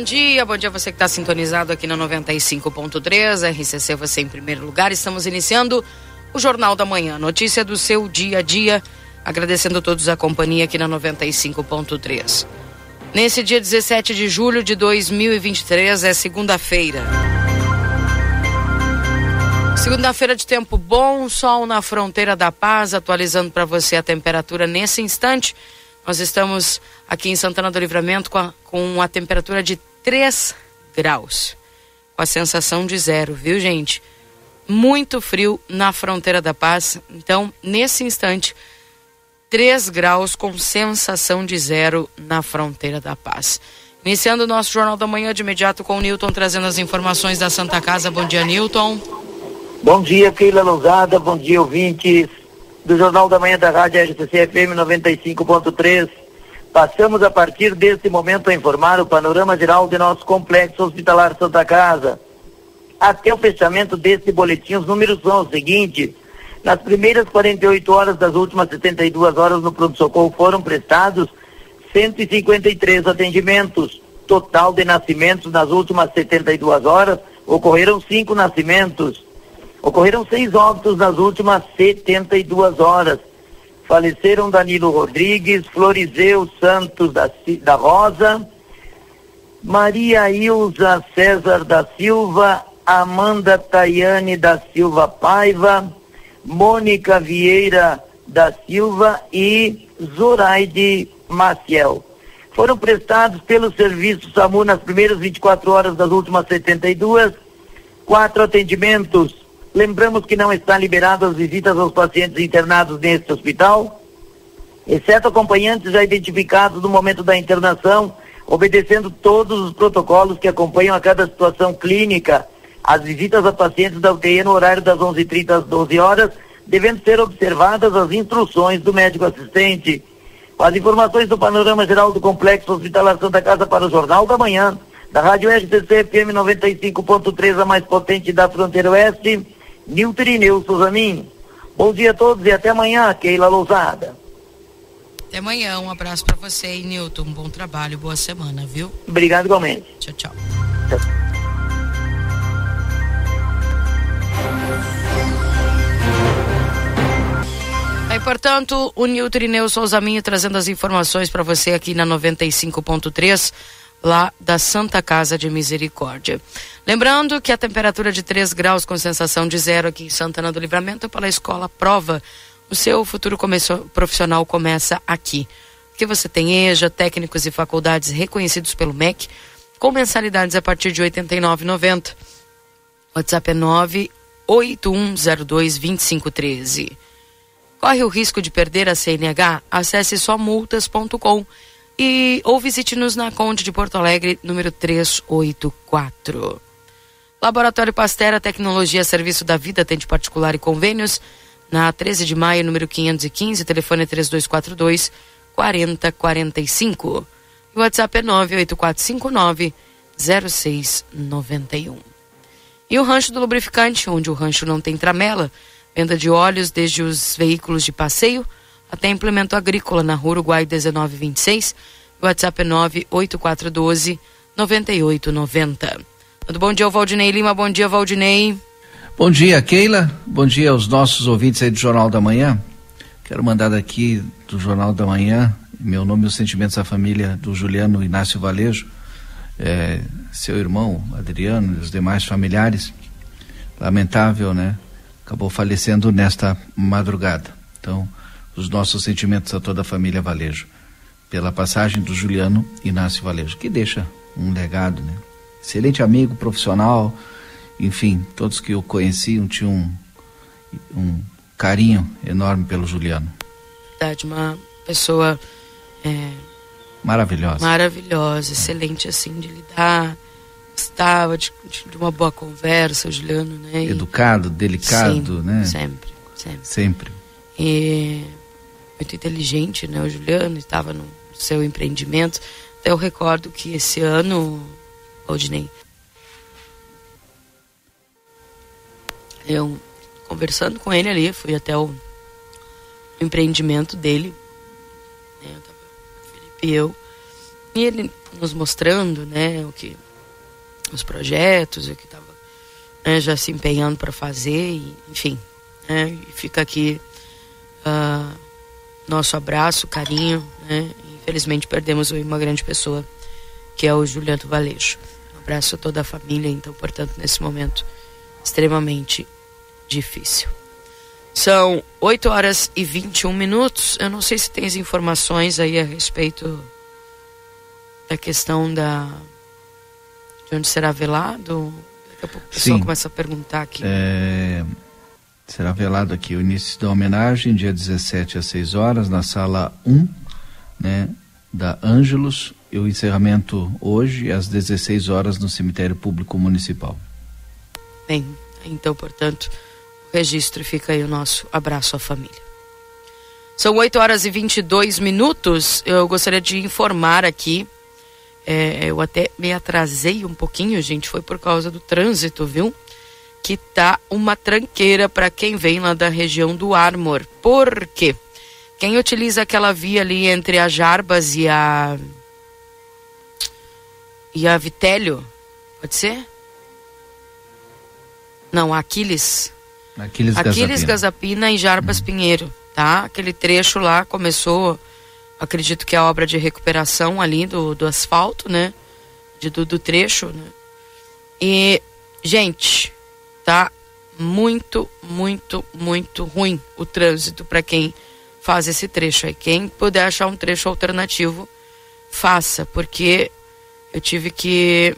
Bom dia, bom dia você que está sintonizado aqui na 95.3, RCC você em primeiro lugar. Estamos iniciando o Jornal da Manhã, notícia do seu dia a dia. Agradecendo a todos a companhia aqui na 95.3. Nesse dia 17 de julho de 2023, é segunda-feira. Segunda-feira de tempo bom, sol na fronteira da paz, atualizando para você a temperatura nesse instante. Nós estamos aqui em Santana do Livramento com a, com a temperatura de 3 graus, com a sensação de zero, viu, gente? Muito frio na fronteira da paz. Então, nesse instante, 3 graus com sensação de zero na fronteira da paz. Iniciando o nosso Jornal da Manhã de imediato com o Newton trazendo as informações da Santa Casa. Bom dia, Newton. Bom dia, Keila Lousada. Bom dia, ouvintes do Jornal da Manhã da Rádio RCC FM 95.3. Passamos a partir deste momento a informar o panorama geral de nosso complexo hospitalar Santa Casa. Até o fechamento deste boletim, os números são os seguintes. Nas primeiras 48 horas das últimas 72 horas no pronto-socorro foram prestados 153 atendimentos. Total de nascimentos nas últimas 72 horas ocorreram cinco nascimentos. Ocorreram seis óbitos nas últimas 72 horas faleceram Danilo Rodrigues, Florizeu Santos da, da Rosa, Maria Ilza César da Silva, Amanda Tayane da Silva Paiva, Mônica Vieira da Silva e Zoraide Maciel. Foram prestados pelo serviço SAMU nas primeiras 24 horas das últimas 72, quatro atendimentos Lembramos que não está liberado as visitas aos pacientes internados neste hospital, exceto acompanhantes já identificados no momento da internação, obedecendo todos os protocolos que acompanham a cada situação clínica. As visitas a pacientes da UTI no horário das 11h30 às 12 horas, devendo ser observadas as instruções do médico assistente. As informações do panorama geral do Complexo Hospitalar Santa Casa para o Jornal da Manhã, da Rádio RCC FM 95.3, a mais potente da fronteira oeste. Nilton Irineu Suzanin. Bom dia a todos e até amanhã, Keila Lousada. Até amanhã, um abraço para você e Nilton. Um bom trabalho, boa semana, viu? Obrigado igualmente. Tchau, tchau. tchau. Aí, portanto, o Nilton Souza Minho trazendo as informações para você aqui na 95.3 lá da Santa Casa de Misericórdia. Lembrando que a temperatura de 3 graus com sensação de zero aqui em Santana do Livramento pela escola prova. O seu futuro profissional começa aqui. Que você tem EJA, técnicos e faculdades reconhecidos pelo MEC, com mensalidades a partir de R$ 89,90. WhatsApp é 981022513. Corre o risco de perder a CNH? Acesse somultas.com e ou visite-nos na Conde de Porto Alegre, número 384. Laboratório Pastera Tecnologia Serviço da Vida, atende particular e convênios, na 13 de maio, número 515, telefone 3242 4045. E o WhatsApp é 98459 0691. E o Rancho do Lubrificante, onde o rancho não tem tramela, venda de óleos desde os veículos de passeio até implemento agrícola na Rua Uruguai 1926. O WhatsApp é 98412 9890. Muito bom dia Valdinei Lima. Bom dia, Valdinei. Bom dia, Keila. Bom dia aos nossos ouvintes aí do Jornal da Manhã. Quero mandar daqui do Jornal da Manhã, meu nome e os sentimentos da família do Juliano Inácio Valejo, é, seu irmão Adriano e os demais familiares. Lamentável, né? Acabou falecendo nesta madrugada. Então, os nossos sentimentos a toda a família Valejo, pela passagem do Juliano Inácio Valejo, que deixa um legado, né? Excelente amigo, profissional, enfim, todos que o conheciam tinham um, um carinho enorme pelo Juliano. Uma pessoa é, maravilhosa. Maravilhosa, excelente assim de lidar, gostava de, de, uma boa conversa, o Juliano, né? Educado, delicado, sempre, né? Sempre, sempre. Sempre. E muito inteligente, né? O Juliano estava no seu empreendimento. Até eu recordo que esse ano, Odinei, eu conversando com ele ali, fui até o empreendimento dele, né? Eu tava, Felipe e eu, e ele nos mostrando, né, o que os projetos, o que estava né, já se empenhando para fazer, e, enfim, né, e fica aqui uh, nosso abraço, carinho, né, infelizmente perdemos uma grande pessoa, que é o Juliano Valejo. Um abraço a toda a família, então, portanto, nesse momento extremamente difícil. São 8 horas e 21 minutos. Eu não sei se tens informações aí a respeito da questão da de onde será velado. Daqui a pouco o pessoal começa a perguntar aqui. É, será velado aqui o início da homenagem, dia 17 às 6 horas, na sala 1, né, da Ângelos, e o encerramento hoje às 16 horas no cemitério público municipal. Bem, então, portanto, o registro fica aí o nosso abraço à família. São 8 horas e 22 minutos. Eu gostaria de informar aqui. É, eu até me atrasei um pouquinho, gente. Foi por causa do trânsito, viu? Que tá uma tranqueira para quem vem lá da região do Armor. Por quê? Quem utiliza aquela via ali entre a Jarbas e a. e a Vitélio? Pode ser? Não, Aquiles. Aquiles, Aquiles Gazapina. Gazapina e Jarbas uhum. Pinheiro, tá? Aquele trecho lá começou, acredito que é a obra de recuperação ali do, do asfalto, né? De, do, do trecho, né? E, gente, tá muito, muito, muito ruim o trânsito para quem faz esse trecho aí. Quem puder achar um trecho alternativo, faça, porque eu tive que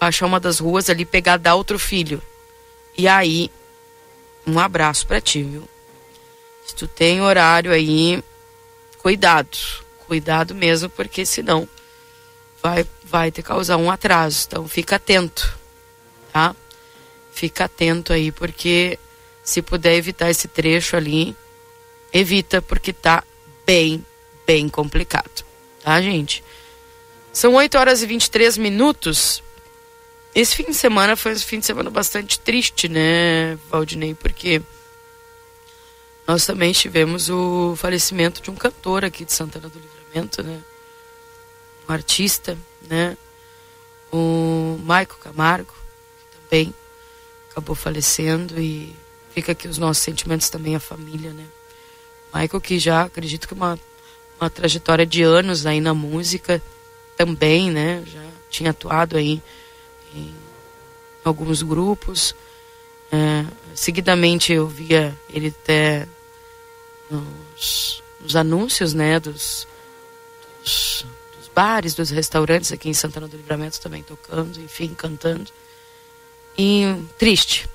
achar uma das ruas ali, pegar da outro filho. E aí, um abraço para ti, viu? Se tu tem horário aí, cuidado. Cuidado mesmo, porque senão vai, vai te causar um atraso. Então fica atento, tá? Fica atento aí, porque se puder evitar esse trecho ali, evita, porque tá bem, bem complicado. Tá, gente? São 8 horas e 23 minutos. Esse fim de semana foi um fim de semana bastante triste, né, Valdinei? Porque nós também tivemos o falecimento de um cantor aqui de Santana do Livramento, né? Um artista, né? O Maico Camargo, que também acabou falecendo e fica aqui os nossos sentimentos também à família, né? Michael que já acredito que uma, uma trajetória de anos aí na música também, né? Já tinha atuado aí em alguns grupos. É, seguidamente eu via ele até nos, nos anúncios né, dos, dos, dos, bares, dos restaurantes aqui em Santana do Livramento também tocando, enfim, cantando. E triste.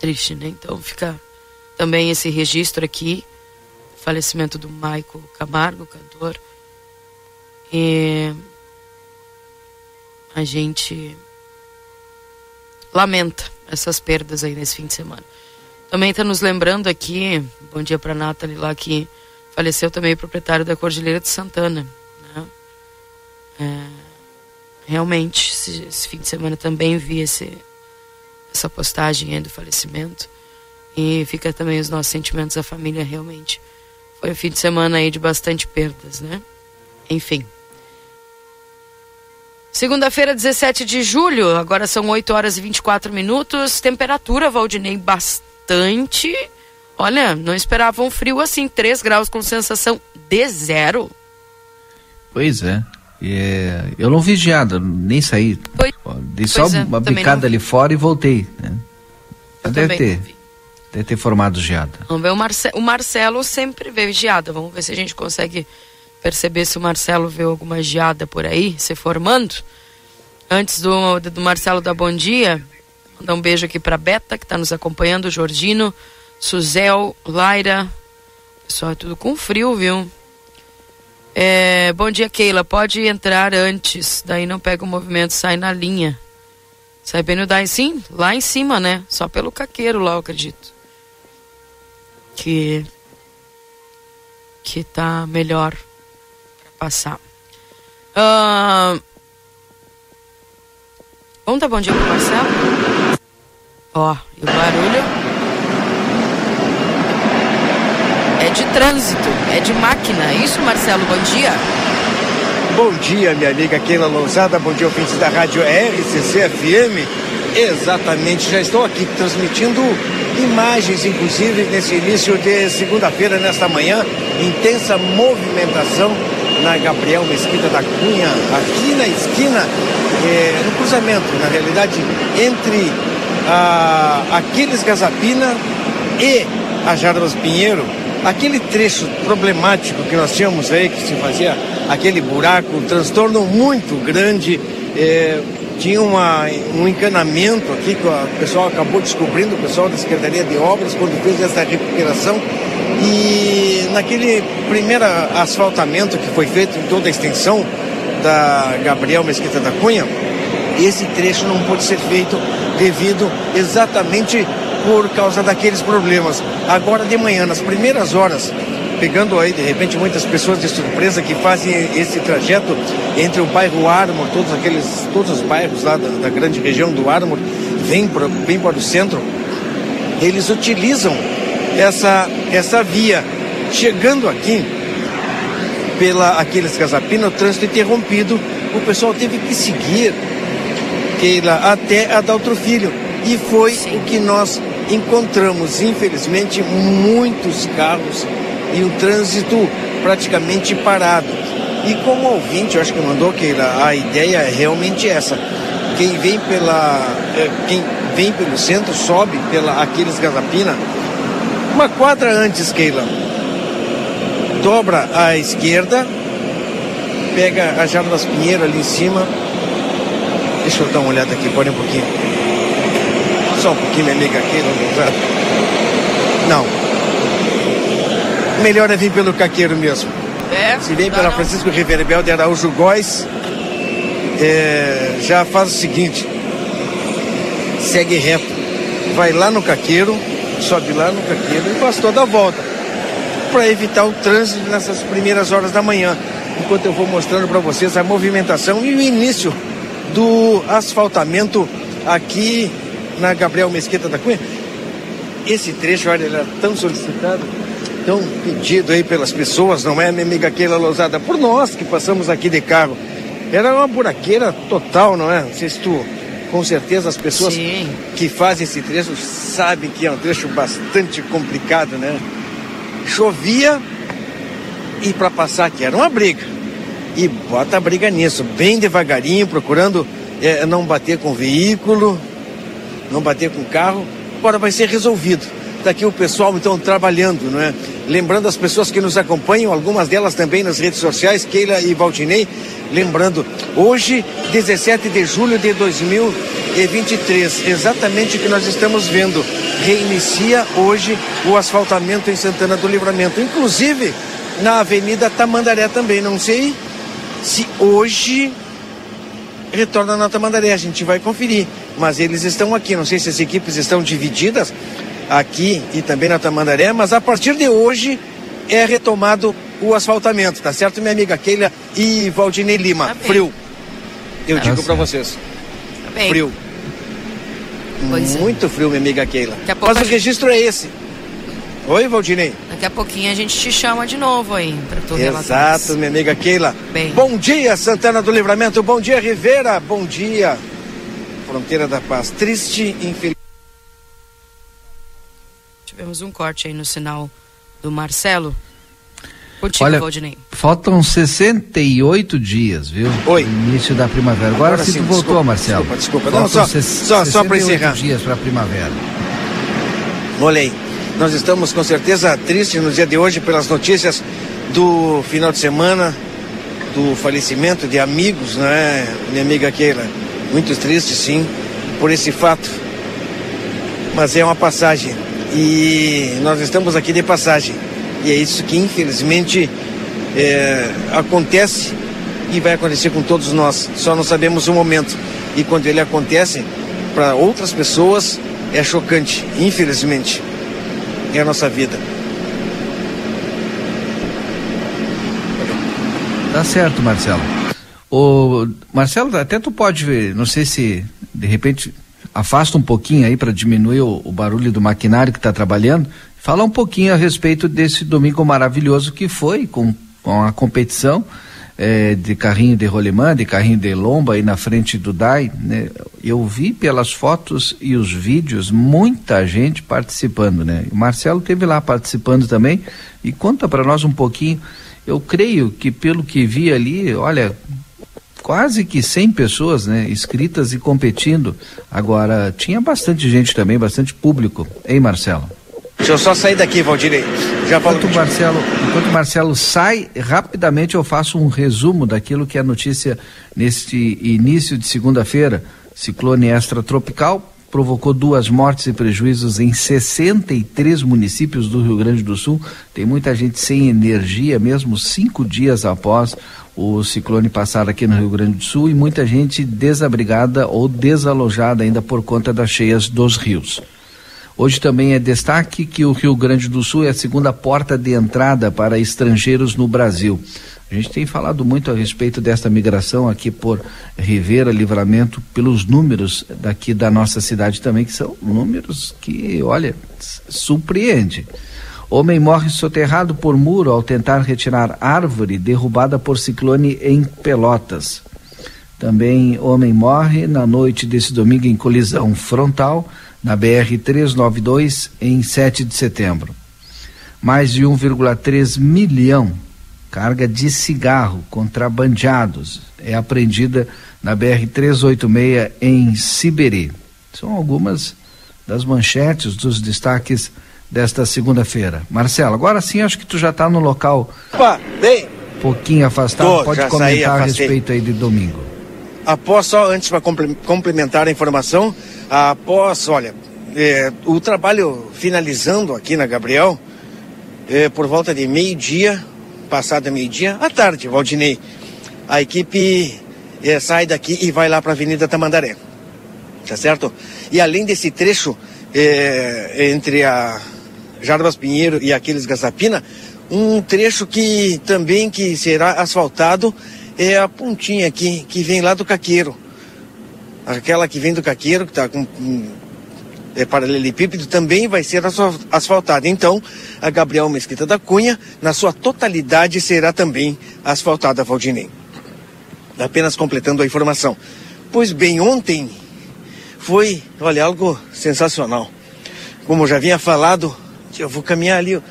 Triste, né? Então fica também esse registro aqui, falecimento do Maico Camargo, cantor. E a gente lamenta essas perdas aí nesse fim de semana. Também está nos lembrando aqui, bom dia para Nathalie lá que faleceu também o proprietário da Cordilheira de Santana. Né? É, realmente, esse, esse, fim de semana também vi esse, essa postagem aí do falecimento. E fica também os nossos sentimentos à família, realmente. Foi um fim de semana aí de bastante perdas, né? Enfim. Segunda-feira, 17 de julho, agora são 8 horas e 24 minutos. Temperatura, Valdinei, bastante. Olha, não esperava um frio assim, 3 graus com sensação de zero. Pois é. É eu não vi geada, nem saí. Pois, Dei só é, uma bicada ali fora e voltei. Né? Deve ter. Deve ter formado geada. Vamos ver, o, Marce o Marcelo sempre vê geada. Vamos ver se a gente consegue perceber se o Marcelo vê alguma geada por aí se formando. Antes do, do Marcelo dar bom dia, mandar um beijo aqui para Beta, que está nos acompanhando, Jordino, Suzel, Laira. Pessoal, é tudo com frio, viu? É, bom dia, Keila. Pode entrar antes, daí não pega o movimento, sai na linha. Sai bem no daí sim, lá em cima, né? Só pelo caqueiro lá, eu acredito. Que que tá melhor para passar. Uh, vamos dar bom dia pro Marcelo? Ó, e o barulho é de trânsito, é de máquina. Isso, Marcelo, bom dia. Bom dia, minha amiga Keila Lousada, bom dia, ouvintes da rádio RCC FM. Exatamente, já estou aqui transmitindo imagens, inclusive, nesse início de segunda-feira, nesta manhã, intensa movimentação na Gabriel Mesquita da Cunha, aqui na esquina, é, no cruzamento, na realidade, entre a Aquiles Gazapina e a Jarbas Pinheiro, aquele trecho problemático que nós tínhamos aí, que se fazia aquele buraco, um transtorno muito grande. É, tinha uma, um encanamento aqui que o pessoal acabou descobrindo, o pessoal da Secretaria de Obras, quando fez essa recuperação. E naquele primeiro asfaltamento que foi feito em toda a extensão da Gabriel Mesquita da Cunha, esse trecho não pôde ser feito devido exatamente por causa daqueles problemas. Agora de manhã, nas primeiras horas, pegando aí de repente muitas pessoas de surpresa que fazem esse trajeto entre o bairro Armor, todos aqueles, todos os bairros lá da, da grande região do Armor, vêm para, vêm para o centro, eles utilizam essa, essa via. Chegando aqui pela Aquiles Casapina, o trânsito interrompido, o pessoal teve que seguir Keila até a Filho. E foi Sim. o que nós encontramos, infelizmente, muitos carros e o trânsito praticamente parado. E como ouvinte, eu acho que mandou que a ideia é realmente essa. Quem vem pela. É, quem vem pelo centro sobe pela Aquiles Gazapina. Uma quadra antes, Keila. Dobra à esquerda, pega a Jardas Pinheiro ali em cima. Deixa eu dar uma olhada aqui, pode um pouquinho. Só um pouquinho, minha amiga aqui, não. Não, melhor é vir pelo Caqueiro mesmo. É? Se vem pela Francisco Riverbel de Araújo Góes, é, já faz o seguinte: segue reto, vai lá no Caqueiro, sobe lá no Caqueiro e faz toda a volta, para evitar o trânsito nessas primeiras horas da manhã. Enquanto eu vou mostrando para vocês a movimentação e o início do asfaltamento aqui na Gabriel Mesquita da Cunha. Esse trecho, olha, ele era tão solicitado tão pedido aí pelas pessoas, não é, minha amiga Keila Lousada? Por nós que passamos aqui de carro. Era uma buraqueira total, não é? Não sei se tu, com certeza, as pessoas Sim. que fazem esse trecho sabem que é um trecho bastante complicado, né? Chovia e para passar aqui era uma briga. E bota a briga nisso, bem devagarinho, procurando é, não bater com o veículo, não bater com o carro. Agora vai ser resolvido. Está aqui o pessoal então trabalhando, não é? Lembrando as pessoas que nos acompanham, algumas delas também nas redes sociais, Keila e Valdinei. Lembrando, hoje, 17 de julho de 2023, exatamente o que nós estamos vendo. Reinicia hoje o asfaltamento em Santana do Livramento, inclusive na Avenida Tamandaré também. Não sei se hoje retorna na Tamandaré, a gente vai conferir. Mas eles estão aqui, não sei se as equipes estão divididas aqui e também na Tamandaré, mas a partir de hoje é retomado o asfaltamento, tá certo, minha amiga Keila e Valdinei Lima? Tá frio. Eu tá digo para vocês. Tá frio. Pois é. Muito é. frio, minha amiga Keila. Mas o gente... registro é esse. Oi, Valdinei. Daqui a pouquinho a gente te chama de novo aí para tu Exato, minha amiga Keila. Bem. Bom dia, Santana do Livramento. Bom dia, Rivera. Bom dia. Fronteira da Paz. Triste, infeliz. Tivemos um corte aí no sinal do Marcelo. Contigo, Olha, Valdinei. faltam 68 dias, viu? Oi. Início da primavera. Agora, Agora sim, tu voltou, desculpa, Marcelo. Desculpa, desculpa. Não, só, só, só para encerrar. dias para a primavera. Olha aí, nós estamos com certeza tristes no dia de hoje pelas notícias do final de semana, do falecimento de amigos, né, minha amiga Keila? Muito triste, sim, por esse fato. Mas é uma passagem e nós estamos aqui de passagem. E é isso que, infelizmente, é, acontece e vai acontecer com todos nós. Só não sabemos o momento. E quando ele acontece, para outras pessoas, é chocante, infelizmente. É a nossa vida. Tá certo, Marcelo. O Marcelo, até tu pode ver, não sei se de repente afasta um pouquinho aí para diminuir o, o, barulho do maquinário que está trabalhando. Fala um pouquinho a respeito desse domingo maravilhoso que foi com, com a competição é, de carrinho de rolimã, de carrinho de lomba aí na frente do DAI, né? Eu vi pelas fotos e os vídeos muita gente participando, né? O Marcelo teve lá participando também e conta para nós um pouquinho. Eu creio que pelo que vi ali, olha, quase que 100 pessoas, né, inscritas e competindo. Agora, tinha bastante gente também, bastante público, hein, Marcelo? Deixa eu só sair daqui, Valdirei. Já enquanto o Marcelo, enquanto Marcelo sai, rapidamente eu faço um resumo daquilo que é notícia neste início de segunda-feira. Ciclone extratropical provocou duas mortes e prejuízos em 63 municípios do Rio Grande do Sul. Tem muita gente sem energia, mesmo cinco dias após o ciclone passar aqui no Rio Grande do Sul, e muita gente desabrigada ou desalojada ainda por conta das cheias dos rios. Hoje também é destaque que o Rio Grande do Sul é a segunda porta de entrada para estrangeiros no Brasil. A gente tem falado muito a respeito desta migração aqui por Rivera, Livramento, pelos números daqui da nossa cidade também, que são números que, olha, surpreende. Homem morre soterrado por muro ao tentar retirar árvore derrubada por ciclone em Pelotas. Também homem morre na noite desse domingo em colisão frontal na BR 392 em 7 de setembro. Mais de 1,3 milhão carga de cigarro contrabandeados é apreendida na BR 386 em Siberi. São algumas das manchetes dos destaques desta segunda-feira. Marcelo, agora sim acho que tu já está no local. Opa, bem. Pouquinho afastado, Tô, pode comentar saí, a respeito aí de domingo. Após, só antes para complementar a informação, após, olha, é, o trabalho finalizando aqui na Gabriel, é, por volta de meio-dia, passado meio-dia, à tarde, Valdinei, a equipe é, sai daqui e vai lá para a Avenida Tamandaré, tá certo? E além desse trecho é, entre a Jarbas Pinheiro e Aquiles Gazapina, um trecho que também que será asfaltado é a pontinha aqui, que vem lá do Caqueiro. Aquela que vem do Caqueiro, que está com é, paralelepípedo, também vai ser asfaltada. Então, a Gabriel Mesquita da Cunha, na sua totalidade, será também asfaltada, Valdinei. Apenas completando a informação. Pois bem, ontem foi, olha, algo sensacional. Como eu já vinha falado, eu vou caminhar ali, eu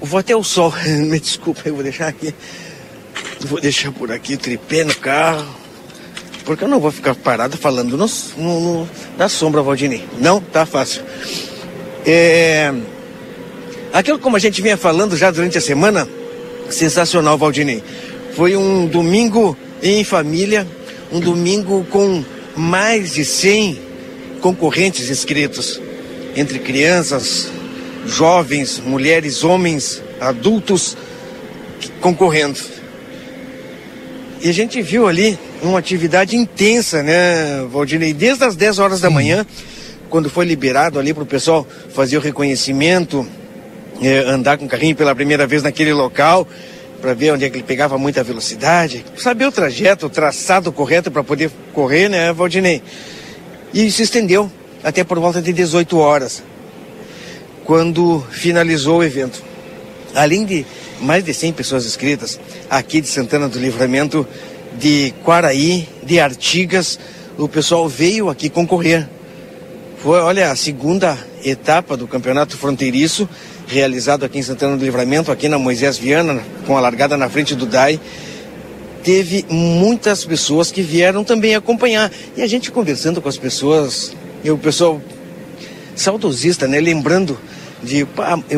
vou até o sol, me desculpa, eu vou deixar aqui. Vou deixar por aqui o tripé no carro. Porque eu não vou ficar parado falando no, no, no na sombra, Valdinei. Não, tá fácil. É... Aquilo como a gente vinha falando já durante a semana, sensacional, Valdinei. Foi um domingo em família, um domingo com mais de 100 concorrentes inscritos, entre crianças, jovens, mulheres, homens, adultos concorrendo. E a gente viu ali uma atividade intensa, né, Valdinei? Desde as 10 horas da manhã, quando foi liberado ali para o pessoal fazer o reconhecimento, é, andar com o carrinho pela primeira vez naquele local, para ver onde é que ele pegava muita velocidade, saber o trajeto, o traçado correto para poder correr, né, Valdinei? E se estendeu até por volta de 18 horas, quando finalizou o evento. Além de mais de 100 pessoas inscritas aqui de Santana do Livramento, de Quaraí, de Artigas. O pessoal veio aqui concorrer. Foi, olha, a segunda etapa do Campeonato Fronteiriço, realizado aqui em Santana do Livramento, aqui na Moisés Viana, com a largada na frente do DAI. Teve muitas pessoas que vieram também acompanhar. E a gente conversando com as pessoas, e o pessoal saudosista, né? Lembrando de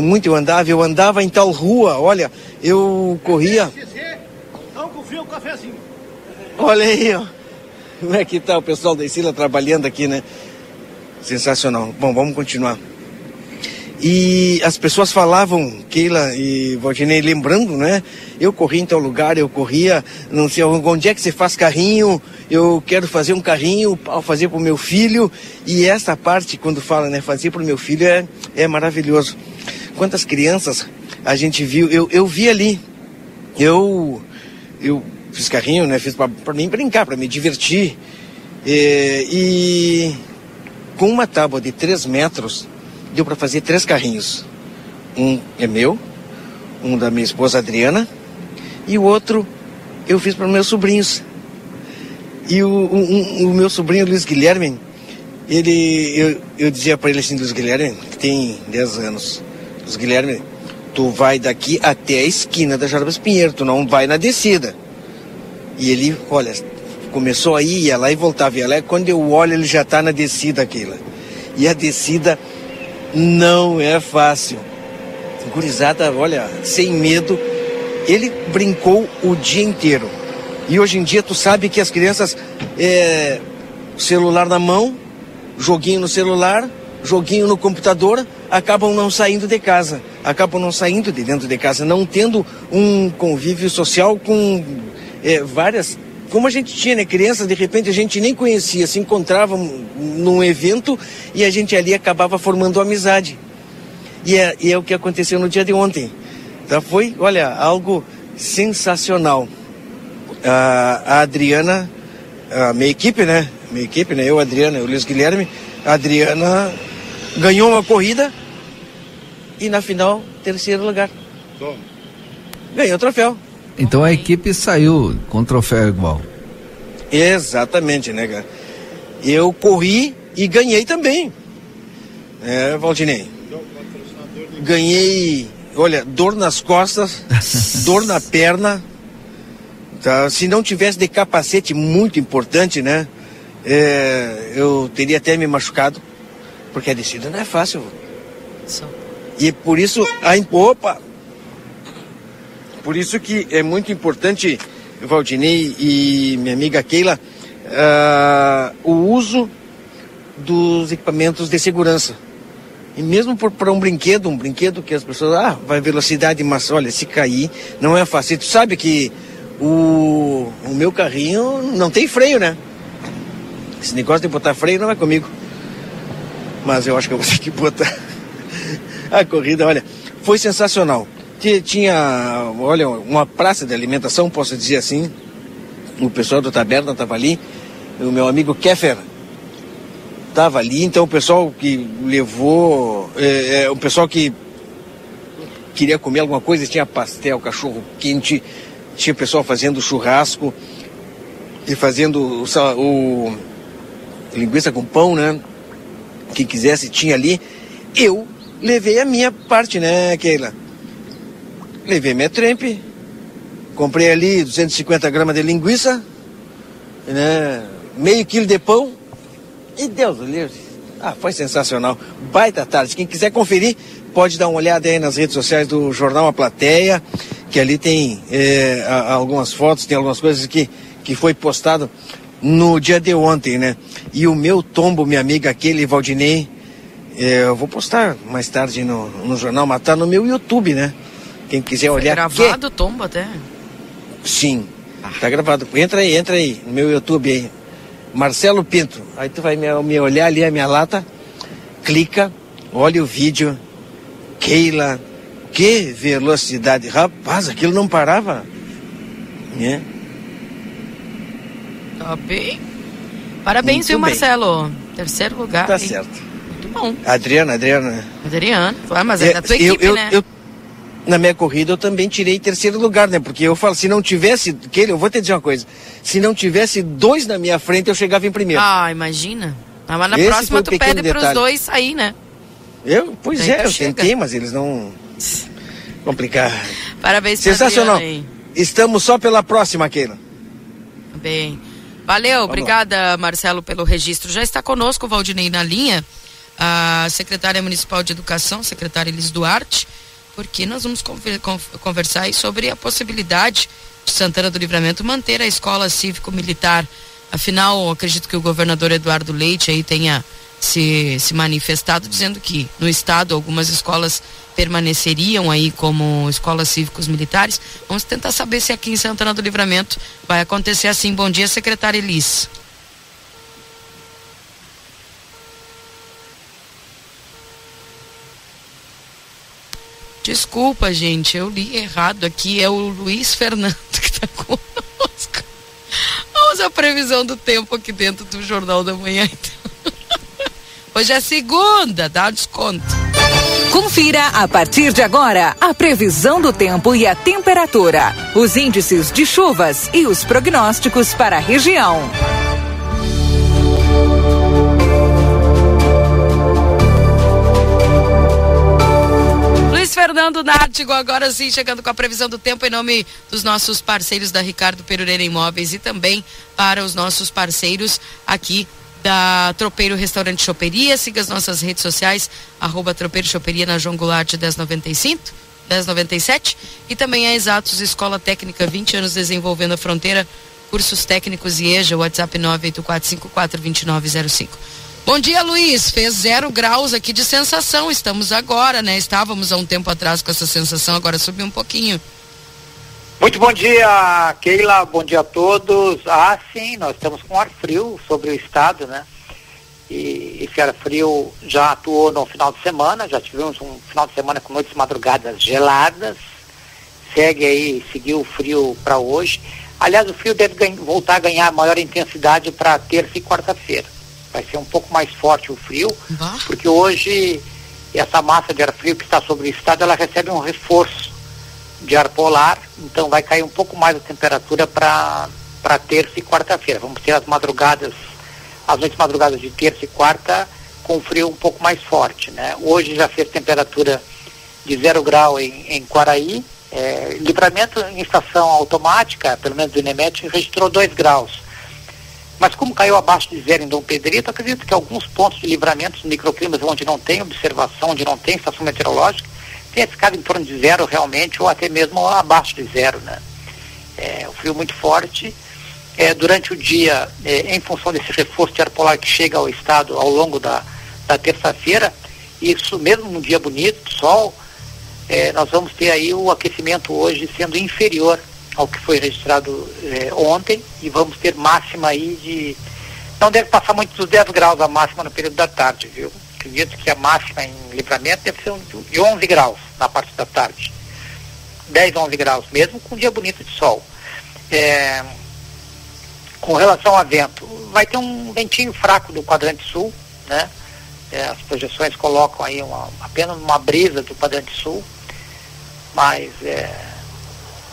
muito eu andava, eu andava em tal rua, olha, eu corria. Não confia o cafezinho. Olha aí, ó. Como é que tá o pessoal da Isila trabalhando aqui, né? Sensacional. Bom, vamos continuar. E as pessoas falavam, Keila e Valdinei, lembrando, né? Eu corri em tal lugar, eu corria, não sei onde é que você faz carrinho, eu quero fazer um carrinho, ao fazer para o meu filho. E essa parte, quando fala, né? Fazer para o meu filho é, é maravilhoso. Quantas crianças a gente viu, eu, eu vi ali, eu, eu fiz carrinho, né? Fiz para mim brincar, para me divertir. É, e com uma tábua de 3 metros, deu para fazer três carrinhos. Um é meu, um da minha esposa Adriana, e o outro eu fiz para meus sobrinhos. E o, o meu sobrinho Luiz Guilherme, ele, eu, eu dizia para ele assim, Luiz Guilherme, que tem 10 anos, Luiz Guilherme, tu vai daqui até a esquina da Jarbas Pinheiro, tu não vai na descida. E ele, olha, começou aí, ia lá e voltava, ia lá, quando eu olho ele já está na descida aquela. E a descida não é fácil. Gurizada, olha, sem medo, ele brincou o dia inteiro. E hoje em dia tu sabe que as crianças, é, celular na mão, joguinho no celular, joguinho no computador, acabam não saindo de casa, acabam não saindo de dentro de casa, não tendo um convívio social com é, várias como a gente tinha, né, crianças, de repente a gente nem conhecia, se encontrava num evento e a gente ali acabava formando amizade. E é, e é o que aconteceu no dia de ontem. Então foi, olha, algo sensacional. A, Adriana, a minha equipe, né? Minha equipe, né? Eu, a Adriana, o Luiz Guilherme, a Adriana ganhou uma corrida e na final, terceiro lugar. Toma. Ganhou o troféu. Então a equipe saiu com troféu igual. Exatamente, né, cara? Eu corri e ganhei também. É, Valdinei. Ganhei, olha, dor nas costas, dor na perna. Tá? Se não tivesse de capacete, muito importante, né? É, eu teria até me machucado. Porque a descida não é fácil. E por isso, a opa, por isso que é muito importante, Valdinei e minha amiga Keila, uh, o uso dos equipamentos de segurança. E mesmo para um brinquedo, um brinquedo que as pessoas, ah, vai velocidade, mas olha, se cair, não é fácil. Tu sabe que o, o meu carrinho não tem freio, né? Esse negócio de botar freio não é comigo. Mas eu acho que eu vou ter que botar. A corrida, olha, foi sensacional tinha, olha, uma praça de alimentação, posso dizer assim. O pessoal do Taberna estava ali, o meu amigo Kéfer estava ali, então o pessoal que levou, é, é, o pessoal que queria comer alguma coisa, tinha pastel, cachorro quente, tinha pessoal fazendo churrasco e fazendo o, o linguiça com pão, né? Quem quisesse tinha ali. Eu levei a minha parte, né, Keila? Levei minha trempe, comprei ali 250 gramas de linguiça, né, meio quilo de pão e Deus livre. Ah, foi sensacional. Baita tarde. Quem quiser conferir, pode dar uma olhada aí nas redes sociais do Jornal A Plateia, que ali tem é, algumas fotos, tem algumas coisas que, que foi postado no dia de ontem, né? E o meu tombo, minha amiga aquele, Valdinei, é, eu vou postar mais tarde no, no jornal, mas tá no meu YouTube, né? Quem quiser olhar. Tá gravado, que... tomba até? Sim. Ah. Tá gravado. Entra aí, entra aí no meu YouTube aí. Marcelo Pinto. Aí tu vai me, me olhar ali a minha lata, clica, olha o vídeo. Keila, que velocidade. Rapaz, aquilo não parava. Né? Tá bem. Parabéns, Muito viu, bem. Marcelo? Terceiro lugar. Tá hein? certo. Muito bom. Adriana, Adriana. Adriana. Ah, mas é, é da tua eu, equipe, eu, né? Eu, na minha corrida eu também tirei terceiro lugar, né? Porque eu falo, se não tivesse, que eu vou te dizer uma coisa, se não tivesse dois na minha frente, eu chegava em primeiro. Ah, imagina. Ah, mas na Esse próxima tu pede para os dois sair, né? Eu, pois Daí é, eu chega. tentei, mas eles não complicar. Parabéns Sensacional. Adriana, Estamos só pela próxima, Keila. Bem. Valeu, Vamos obrigada, lá. Marcelo, pelo registro. Já está conosco o Valdinei na linha, a secretária municipal de educação, secretária Elis Duarte porque nós vamos conversar sobre a possibilidade de Santana do Livramento manter a escola cívico-militar. Afinal, acredito que o governador Eduardo Leite aí tenha se, se manifestado, dizendo que no estado algumas escolas permaneceriam aí como escolas cívicos militares. Vamos tentar saber se aqui em Santana do Livramento vai acontecer assim. Bom dia, secretária Elis. Desculpa, gente, eu li errado aqui. É o Luiz Fernando que está conosco. Vamos à previsão do tempo aqui dentro do Jornal da Manhã, então. Hoje é segunda, dá desconto. Confira a partir de agora a previsão do tempo e a temperatura, os índices de chuvas e os prognósticos para a região. Luiz Fernando Nártigo, agora sim, chegando com a previsão do tempo em nome dos nossos parceiros da Ricardo Perureira Imóveis e também para os nossos parceiros aqui da Tropeiro Restaurante Choperia. Siga as nossas redes sociais, arroba Tropeiro Choperia na João Goulart 1095. 1097 e também a Exatos Escola Técnica 20 anos desenvolvendo a fronteira cursos técnicos e EJA WhatsApp 984542905 Bom dia Luiz, fez zero graus aqui de sensação, estamos agora, né? Estávamos há um tempo atrás com essa sensação, agora subiu um pouquinho. Muito bom dia, Keila. Bom dia a todos. Ah, sim, nós estamos com ar frio sobre o estado, né? E esse ar frio já atuou no final de semana, já tivemos um final de semana com noites madrugadas geladas. Segue aí, seguiu o frio para hoje. Aliás, o frio deve voltar a ganhar maior intensidade para terça e quarta-feira. Vai ser um pouco mais forte o frio, porque hoje essa massa de ar frio que está sobre o estado, ela recebe um reforço de ar polar, então vai cair um pouco mais a temperatura para terça e quarta-feira. Vamos ter as madrugadas, as noites madrugadas de terça e quarta com frio um pouco mais forte, né? Hoje já fez temperatura de zero grau em, em Quaraí, é, livramento em estação automática, pelo menos do INEMET, registrou 2 graus. Mas como caiu abaixo de zero em Dom Pedrito, acredito que alguns pontos de livramento, microclimas onde não tem observação, onde não tem estação meteorológica, tenha ficado em torno de zero realmente, ou até mesmo abaixo de zero, né? É, o frio muito forte. É, durante o dia, é, em função desse reforço de ar polar que chega ao estado ao longo da, da terça-feira, isso mesmo num dia bonito, sol, é, nós vamos ter aí o aquecimento hoje sendo inferior ao que foi registrado é, ontem e vamos ter máxima aí de. Não deve passar muito dos 10 graus a máxima no período da tarde, viu? Acredito que a máxima em livramento deve ser de 11 graus na parte da tarde. 10, 11 graus, mesmo com um dia bonito de sol. É, com relação a vento, vai ter um ventinho fraco do quadrante sul, né? É, as projeções colocam aí uma, apenas uma brisa do quadrante sul, mas é,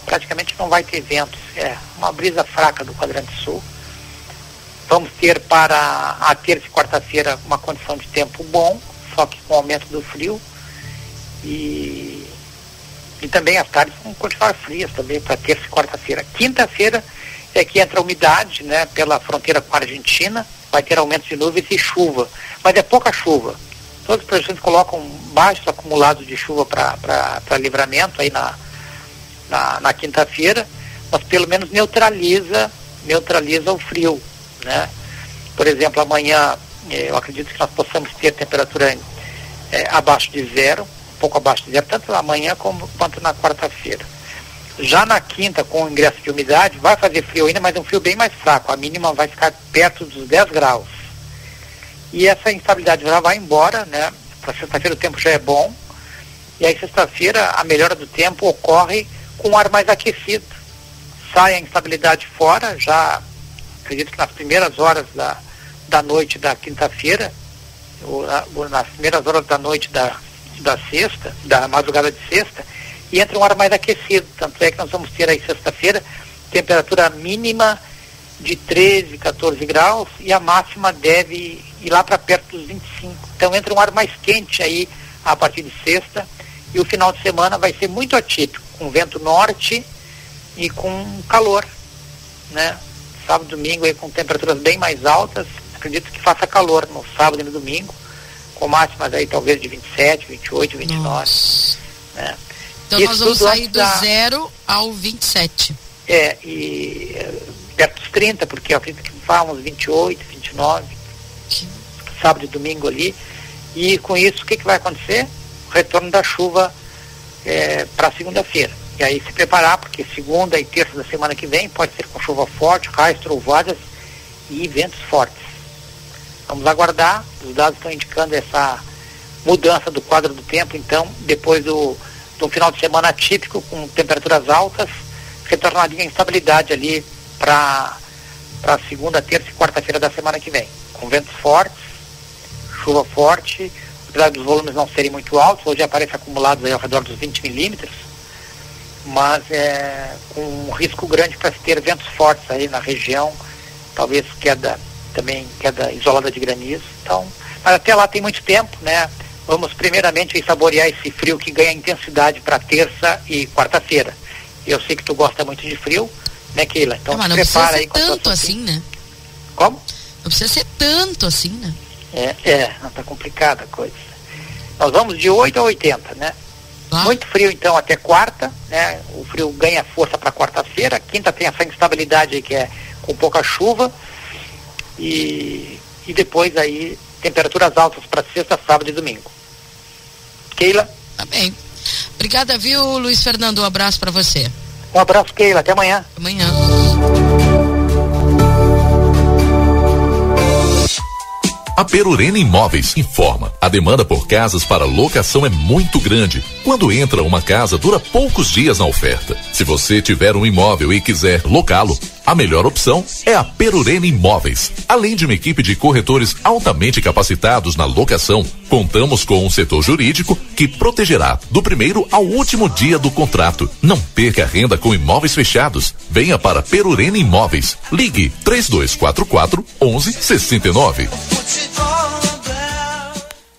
praticamente não vai ter ventos. É uma brisa fraca do quadrante sul. Vamos ter para a terça e quarta-feira uma condição de tempo bom, só que com o aumento do frio. E, e também as tardes vão continuar frias também para terça e quarta-feira. Quinta-feira é que entra a umidade né, pela fronteira com a Argentina, vai ter aumento de nuvens e chuva, mas é pouca chuva. Todas as projeções colocam baixos acumulados de chuva para livramento aí na, na, na quinta-feira, mas pelo menos neutraliza, neutraliza o frio né? Por exemplo, amanhã eh, eu acredito que nós possamos ter temperatura eh, abaixo de zero, um pouco abaixo de zero, tanto amanhã como, quanto na quarta-feira. Já na quinta, com o ingresso de umidade, vai fazer frio ainda, mas um frio bem mais fraco. A mínima vai ficar perto dos 10 graus. E essa instabilidade já vai embora, né? Para sexta-feira o tempo já é bom. E aí sexta-feira a melhora do tempo ocorre com o ar mais aquecido. Sai a instabilidade fora, já acredito que nas primeiras horas da, da noite da quinta-feira, ou, ou, nas primeiras horas da noite da, da sexta, da madrugada de sexta, e entra um ar mais aquecido. Tanto é que nós vamos ter aí sexta-feira temperatura mínima de 13, 14 graus e a máxima deve ir lá para perto dos 25. Então entra um ar mais quente aí a partir de sexta e o final de semana vai ser muito atípico, com vento norte e com calor, né? Sábado e domingo aí com temperaturas bem mais altas. Acredito que faça calor no sábado e no domingo, com máximas aí talvez de 27, 28, 29. Né? Então Isso nós vamos sair do da... zero ao 27. É, e é, perto dos 30, porque eu acredito que vá uns 28, 29. sábado e domingo ali. E com isso, o que, que vai acontecer? O retorno da chuva é, para segunda-feira. E aí se preparar, porque segunda e terça da semana que vem pode ser com chuva forte, raios, trovoadas e ventos fortes. Vamos aguardar, os dados estão indicando essa mudança do quadro do tempo, então, depois do, do final de semana típico, com temperaturas altas, retornaria a instabilidade ali para segunda, terça e quarta-feira da semana que vem. Com ventos fortes, chuva forte, apesar dos volumes não serem muito altos, hoje aparecem acumulados aí ao redor dos 20 milímetros, mas é, com um risco grande para se ter ventos fortes aí na região, talvez queda também queda isolada de granizo. Então, mas até lá tem muito tempo, né? Vamos primeiramente saborear esse frio que ganha intensidade para terça e quarta-feira. Eu sei que tu gosta muito de frio, né, Keila? Então, é, mas não aí com tanto assim, né? Como? Não precisa ser tanto assim, né? É, é, não tá complicada a coisa. Nós vamos de 8 a 80, né? Ah. Muito frio então até quarta, né? O frio ganha força para quarta-feira, quinta tem essa instabilidade aí que é com pouca chuva e, e depois aí temperaturas altas para sexta, sábado e domingo. Keila? Tá bem. Obrigada, viu, Luiz Fernando? Um abraço para você. Um abraço, Keila. Até amanhã. Amanhã. A Perurena Imóveis informa: a demanda por casas para locação é muito grande. Quando entra uma casa, dura poucos dias na oferta. Se você tiver um imóvel e quiser locá-lo, a melhor opção é a Perurena Imóveis. Além de uma equipe de corretores altamente capacitados na locação, contamos com um setor jurídico que protegerá do primeiro ao último dia do contrato. Não perca a renda com imóveis fechados. Venha para Perurena Imóveis. Ligue 3244 1169.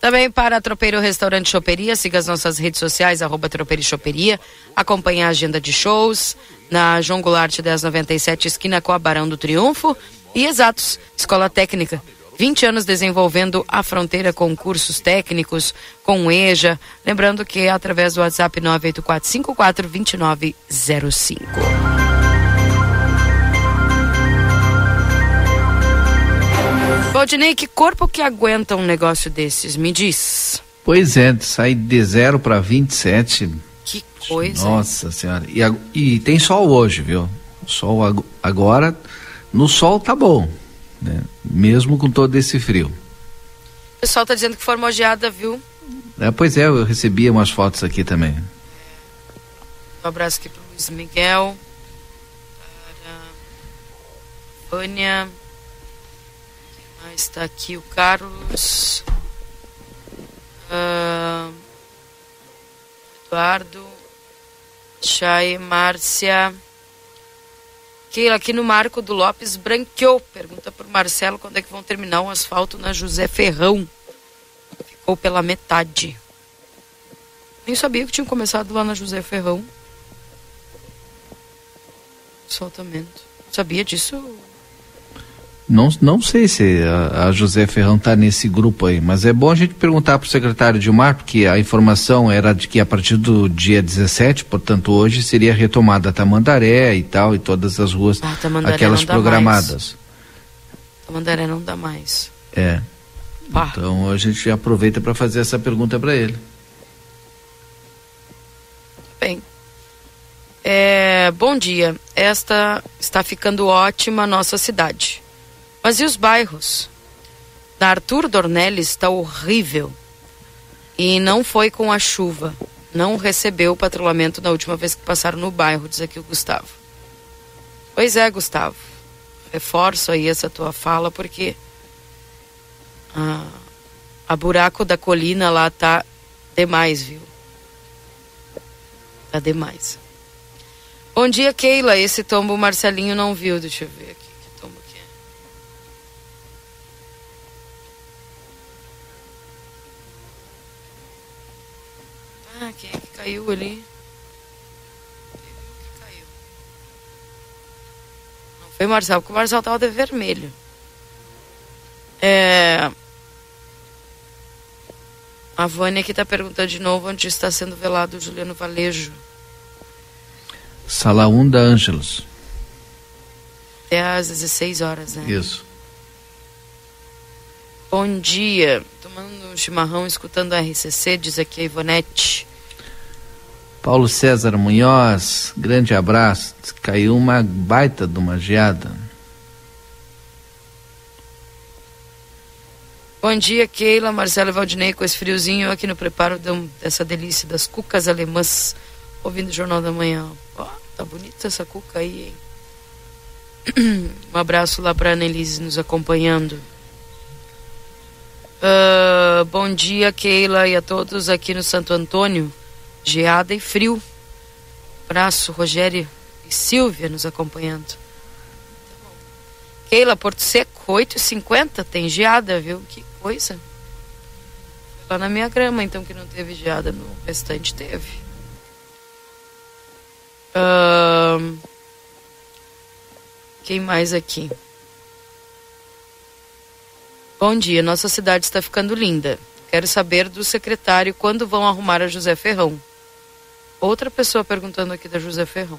Também para Tropeiro Restaurante Choperia, siga as nossas redes sociais, arroba Tropeiro Choperia, acompanhe a agenda de shows na João Goulart 1097, esquina com a Barão do Triunfo e Exatos, Escola Técnica. 20 anos desenvolvendo a fronteira com cursos técnicos, com EJA. Lembrando que é através do WhatsApp 984 2905. Valdinei, que corpo que aguenta um negócio desses? Me diz. Pois é, sai de zero para 27. Que coisa. Nossa senhora. E, e tem sol hoje, viu? Sol agora, no sol tá bom, né? Mesmo com todo esse frio. O pessoal tá dizendo que foi mojeada, viu? É, pois é, eu recebi umas fotos aqui também. Um abraço aqui pro Luiz Miguel. Para Vânia está aqui o Carlos. Uh, Eduardo. Chay, Márcia. Keila, aqui no Marco do Lopes branqueou. Pergunta por Marcelo quando é que vão terminar o asfalto na José Ferrão. Ficou pela metade. Nem sabia que tinham começado lá na José Ferrão. Soltamento. Sabia disso, não, não sei se a, a José Ferrão está nesse grupo aí, mas é bom a gente perguntar para o secretário Dilmar, porque a informação era de que a partir do dia 17, portanto hoje, seria retomada a Tamandaré e tal, e todas as ruas, ah, aquelas programadas. Mais. Tamandaré não dá mais. É. Pá. Então a gente aproveita para fazer essa pergunta para ele. Bem. É, bom dia. Esta está ficando ótima a nossa cidade. Mas e os bairros? Da Arthur Dornelles está horrível. E não foi com a chuva. Não recebeu o patrulhamento da última vez que passaram no bairro, diz aqui o Gustavo. Pois é, Gustavo. Reforço aí essa tua fala, porque a, a buraco da colina lá tá demais, viu? Tá demais. Bom dia, Keila. Esse tombo o Marcelinho não viu, deixa eu ver aqui. Ah, quem é que caiu ali? que caiu. Não foi o Marcelo, porque o Marcelo tava de vermelho. É... A Vânia aqui está perguntando de novo onde está sendo velado o Juliano Valejo. Sala 1 da Ângelos. Até às 16 horas, né? Isso. Bom dia. Tomando um chimarrão, escutando a RCC, diz aqui a Ivonete. Paulo César Munhoz, grande abraço. Caiu uma baita de uma geada. Bom dia, Keila, Marcelo Valdinei, com esse friozinho aqui no preparo dessa delícia das cucas alemãs, ouvindo o Jornal da Manhã. Ó, tá bonita essa cuca aí, hein? Um abraço lá para Annelise nos acompanhando. Uh, bom dia, Keila, e a todos aqui no Santo Antônio. Geada e frio. Abraço, Rogério e Silvia nos acompanhando. Keila, Porto Seco, 8h50, tem geada, viu? Que coisa. Lá na minha grama, então, que não teve geada, no restante teve. Uh, quem mais aqui? Bom dia, nossa cidade está ficando linda. Quero saber do secretário quando vão arrumar a José Ferrão. Outra pessoa perguntando aqui da José Ferrão.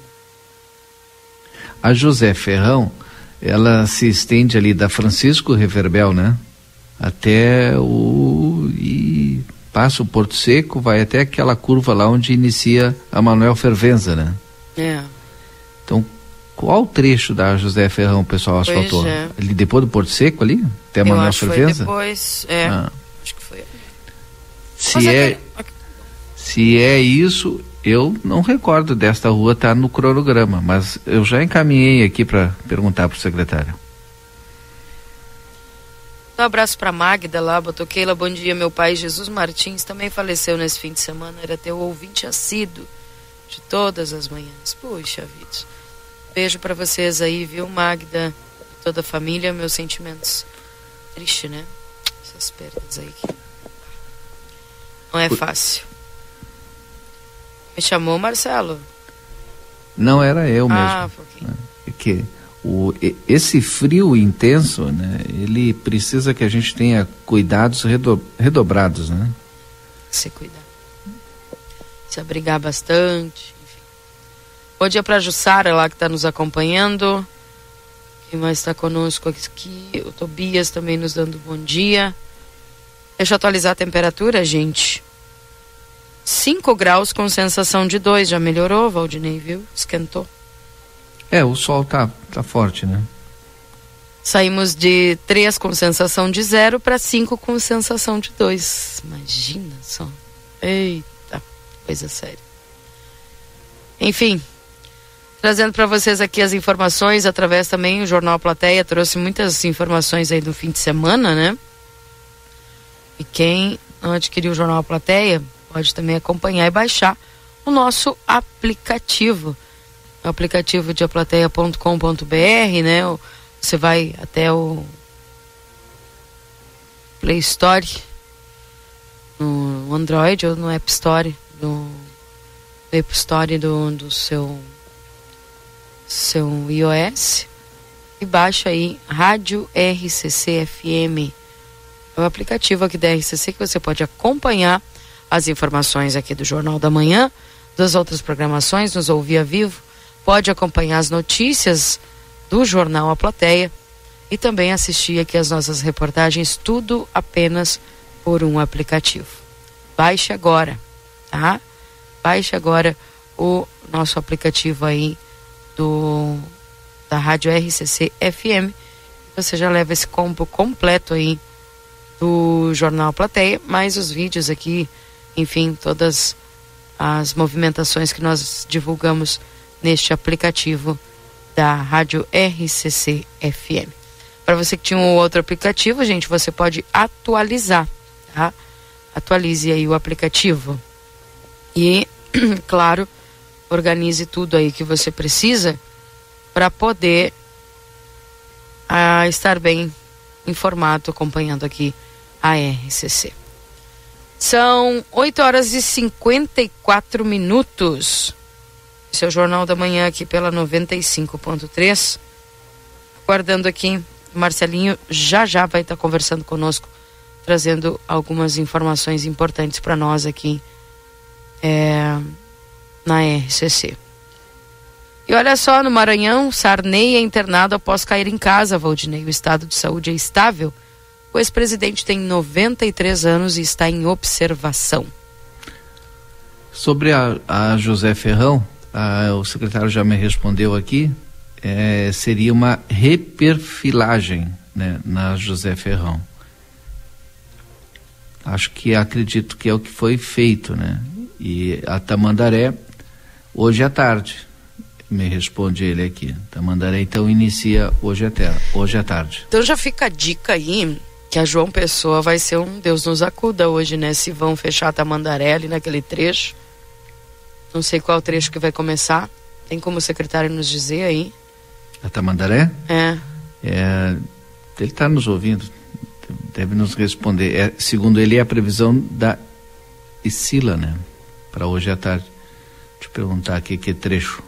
A José Ferrão, ela se estende ali da Francisco Reverbel, né? Até o. e passa o Porto Seco, vai até aquela curva lá onde inicia a Manuel Fervenza, né? É. Então, qual trecho da José Ferrão o pessoal asfaltou? É. Ali depois do Porto Seco ali? Até a Eu Manuel Fervenza? depois, é. Ah. Acho que foi. Se é, se é isso, eu não recordo desta rua estar tá no cronograma, mas eu já encaminhei aqui para perguntar para o secretário. Um abraço para Magda lá, Botoqueila, bom dia. Meu pai Jesus Martins também faleceu nesse fim de semana, era teu ouvinte assíduo de todas as manhãs. Puxa vida. Beijo para vocês aí, viu, Magda, toda a família, meus sentimentos. Triste, né? Essas perdas aí. Não é fácil. Me chamou Marcelo? Não era eu mesmo. Ah, um é que o, esse frio intenso, né? Ele precisa que a gente tenha cuidados redo, redobrados, né? Se cuidar. Se abrigar bastante. Enfim. Bom dia para Jussara lá que está nos acompanhando. Quem mais está conosco aqui? O Tobias também nos dando bom dia. Deixa eu atualizar a temperatura, gente. 5 graus com sensação de 2. Já melhorou, Valdinei, viu? Esquentou. É, o sol tá, tá forte, né? Saímos de 3 com sensação de 0 para 5 com sensação de 2. Imagina só. Eita, coisa séria. Enfim, trazendo para vocês aqui as informações através também o jornal Plateia trouxe muitas informações aí do fim de semana, né? E quem não adquiriu o jornal Plateia, pode também acompanhar e baixar o nosso aplicativo. O aplicativo de aplateia.com.br, né? Você vai até o Play Store no Android ou no App Store do App Store do, do seu seu iOS e baixa aí Rádio RCC FM. É o aplicativo aqui da RCC que você pode acompanhar as informações aqui do Jornal da Manhã, das outras programações, nos ouvir a vivo, pode acompanhar as notícias do Jornal A Plateia e também assistir aqui as nossas reportagens, tudo apenas por um aplicativo. Baixe agora, tá? Baixe agora o nosso aplicativo aí do da Rádio RCC FM. Você já leva esse combo completo aí do Jornal Plateia, mais os vídeos aqui enfim, todas as movimentações que nós divulgamos neste aplicativo da Rádio RCC FM. Para você que tinha um outro aplicativo, gente, você pode atualizar, tá? Atualize aí o aplicativo. E, claro, organize tudo aí que você precisa para poder ah, estar bem informado acompanhando aqui a RCC. São 8 horas e 54 minutos. Esse é o Jornal da Manhã aqui pela 95.3. Aguardando aqui, Marcelinho já já vai estar conversando conosco, trazendo algumas informações importantes para nós aqui é, na RCC. E olha só, no Maranhão, Sarney é internado após cair em casa, Valdinei. O estado de saúde é estável O ex-presidente tem 93 anos e está em observação. Sobre a, a José Ferrão, a, o secretário já me respondeu aqui, é, seria uma reperfilagem né, na José Ferrão. Acho que acredito que é o que foi feito, né? E a Tamandaré, hoje à tarde, me responde ele aqui. Tamandaré então inicia hoje à, hoje à tarde. Então já fica a dica aí que a João Pessoa vai ser um Deus nos acuda hoje, né? Se vão fechar a Tamandaré ali naquele trecho. Não sei qual trecho que vai começar. Tem como o secretário nos dizer aí? A Tamandaré? É. é ele está nos ouvindo, deve nos responder. É, segundo ele, é a previsão da Isila, né? Para hoje à tarde. Deixa eu perguntar aqui que trecho.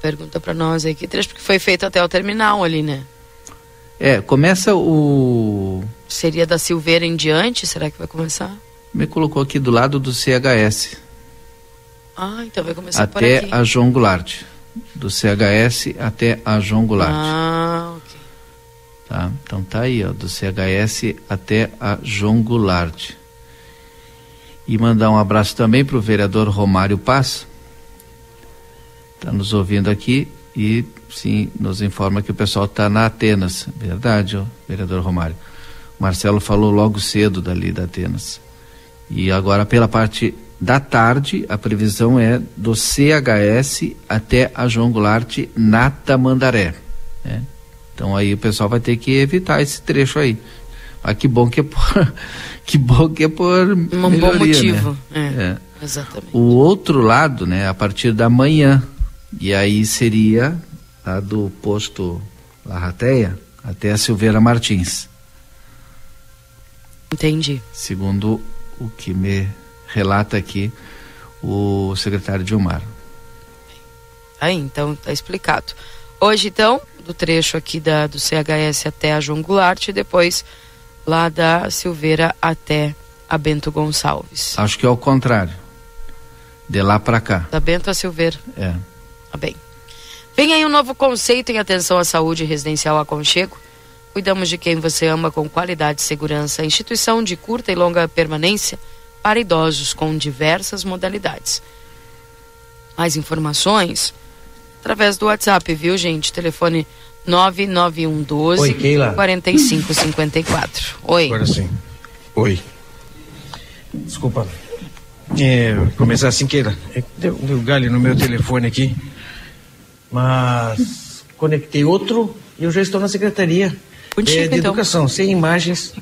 Pergunta para nós aí que trecho, porque foi feito até o terminal ali, né? É, começa o. Seria da Silveira em diante? Será que vai começar? Me colocou aqui do lado do CHS. Ah, então vai começar até a João Goulart. Do CHS até a João Goulart. Ah, ok. Tá? Então tá aí, ó, do CHS até a João Goulart. E mandar um abraço também para o vereador Romário Paz. Está nos ouvindo aqui e sim nos informa que o pessoal está na Atenas. Verdade, ó, vereador Romário. O Marcelo falou logo cedo dali da Atenas. E agora pela parte da tarde, a previsão é do CHS até a João Goulart na Tamandaré. Né? Então aí o pessoal vai ter que evitar esse trecho aí. Mas que bom que é por, que bom que é por um bom motivo. Né? É, é. Exatamente. O outro lado, né, a partir da manhã, e aí seria a do posto Larrateia até a Silveira Martins. Entendi. Segundo o que me relata aqui o secretário Dilmar. Aí, então, está explicado. Hoje, então, do trecho aqui da, do CHS até a João Goulart e depois lá da Silveira até a Bento Gonçalves. Acho que é o contrário. De lá para cá. Da Bento a Silveira. É. Tá bem. Vem aí um novo conceito em atenção à saúde residencial aconchego. Cuidamos de quem você ama com qualidade e segurança. Instituição de curta e longa permanência para idosos com diversas modalidades. Mais informações através do WhatsApp, viu, gente? Telefone 99112 Oi, Keila. 4554. Oi. Agora sim. Oi. Desculpa. É, começar assim, Keila. É, deu, deu galho no meu telefone aqui. Mas conectei outro e eu já estou na secretaria Contigo, é, de então. Educação, sem imagens,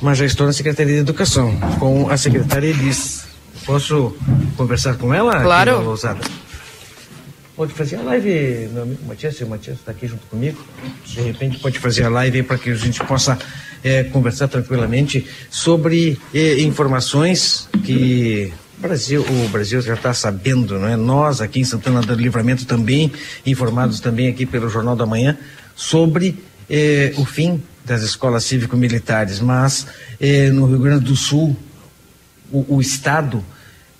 mas já estou na Secretaria de Educação, com a secretária Elis. Posso conversar com ela? Claro. Lousada? Pode fazer a live, meu amigo Matias, seu Matias está aqui junto comigo. De repente pode fazer a live para que a gente possa é, conversar tranquilamente sobre é, informações que Brasil, o Brasil já está sabendo, não é? Nós aqui em Santana do Livramento também, informados também aqui pelo Jornal da Manhã, sobre eh, o fim das escolas cívico-militares. Mas eh, no Rio Grande do Sul, o, o Estado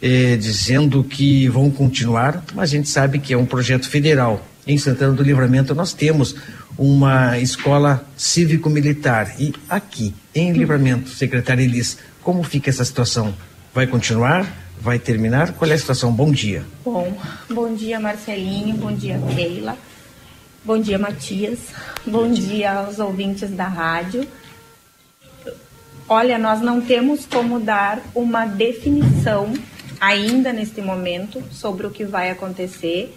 eh, dizendo que vão continuar, mas a gente sabe que é um projeto federal. Em Santana do Livramento nós temos uma escola cívico-militar. E aqui, em Livramento, secretária Elis, como fica essa situação? Vai continuar? Vai terminar? Qual é a situação? Bom dia. Bom, bom dia Marcelinho, bom dia Keila, bom dia Matias, bom dia aos ouvintes da rádio. Olha, nós não temos como dar uma definição ainda neste momento sobre o que vai acontecer.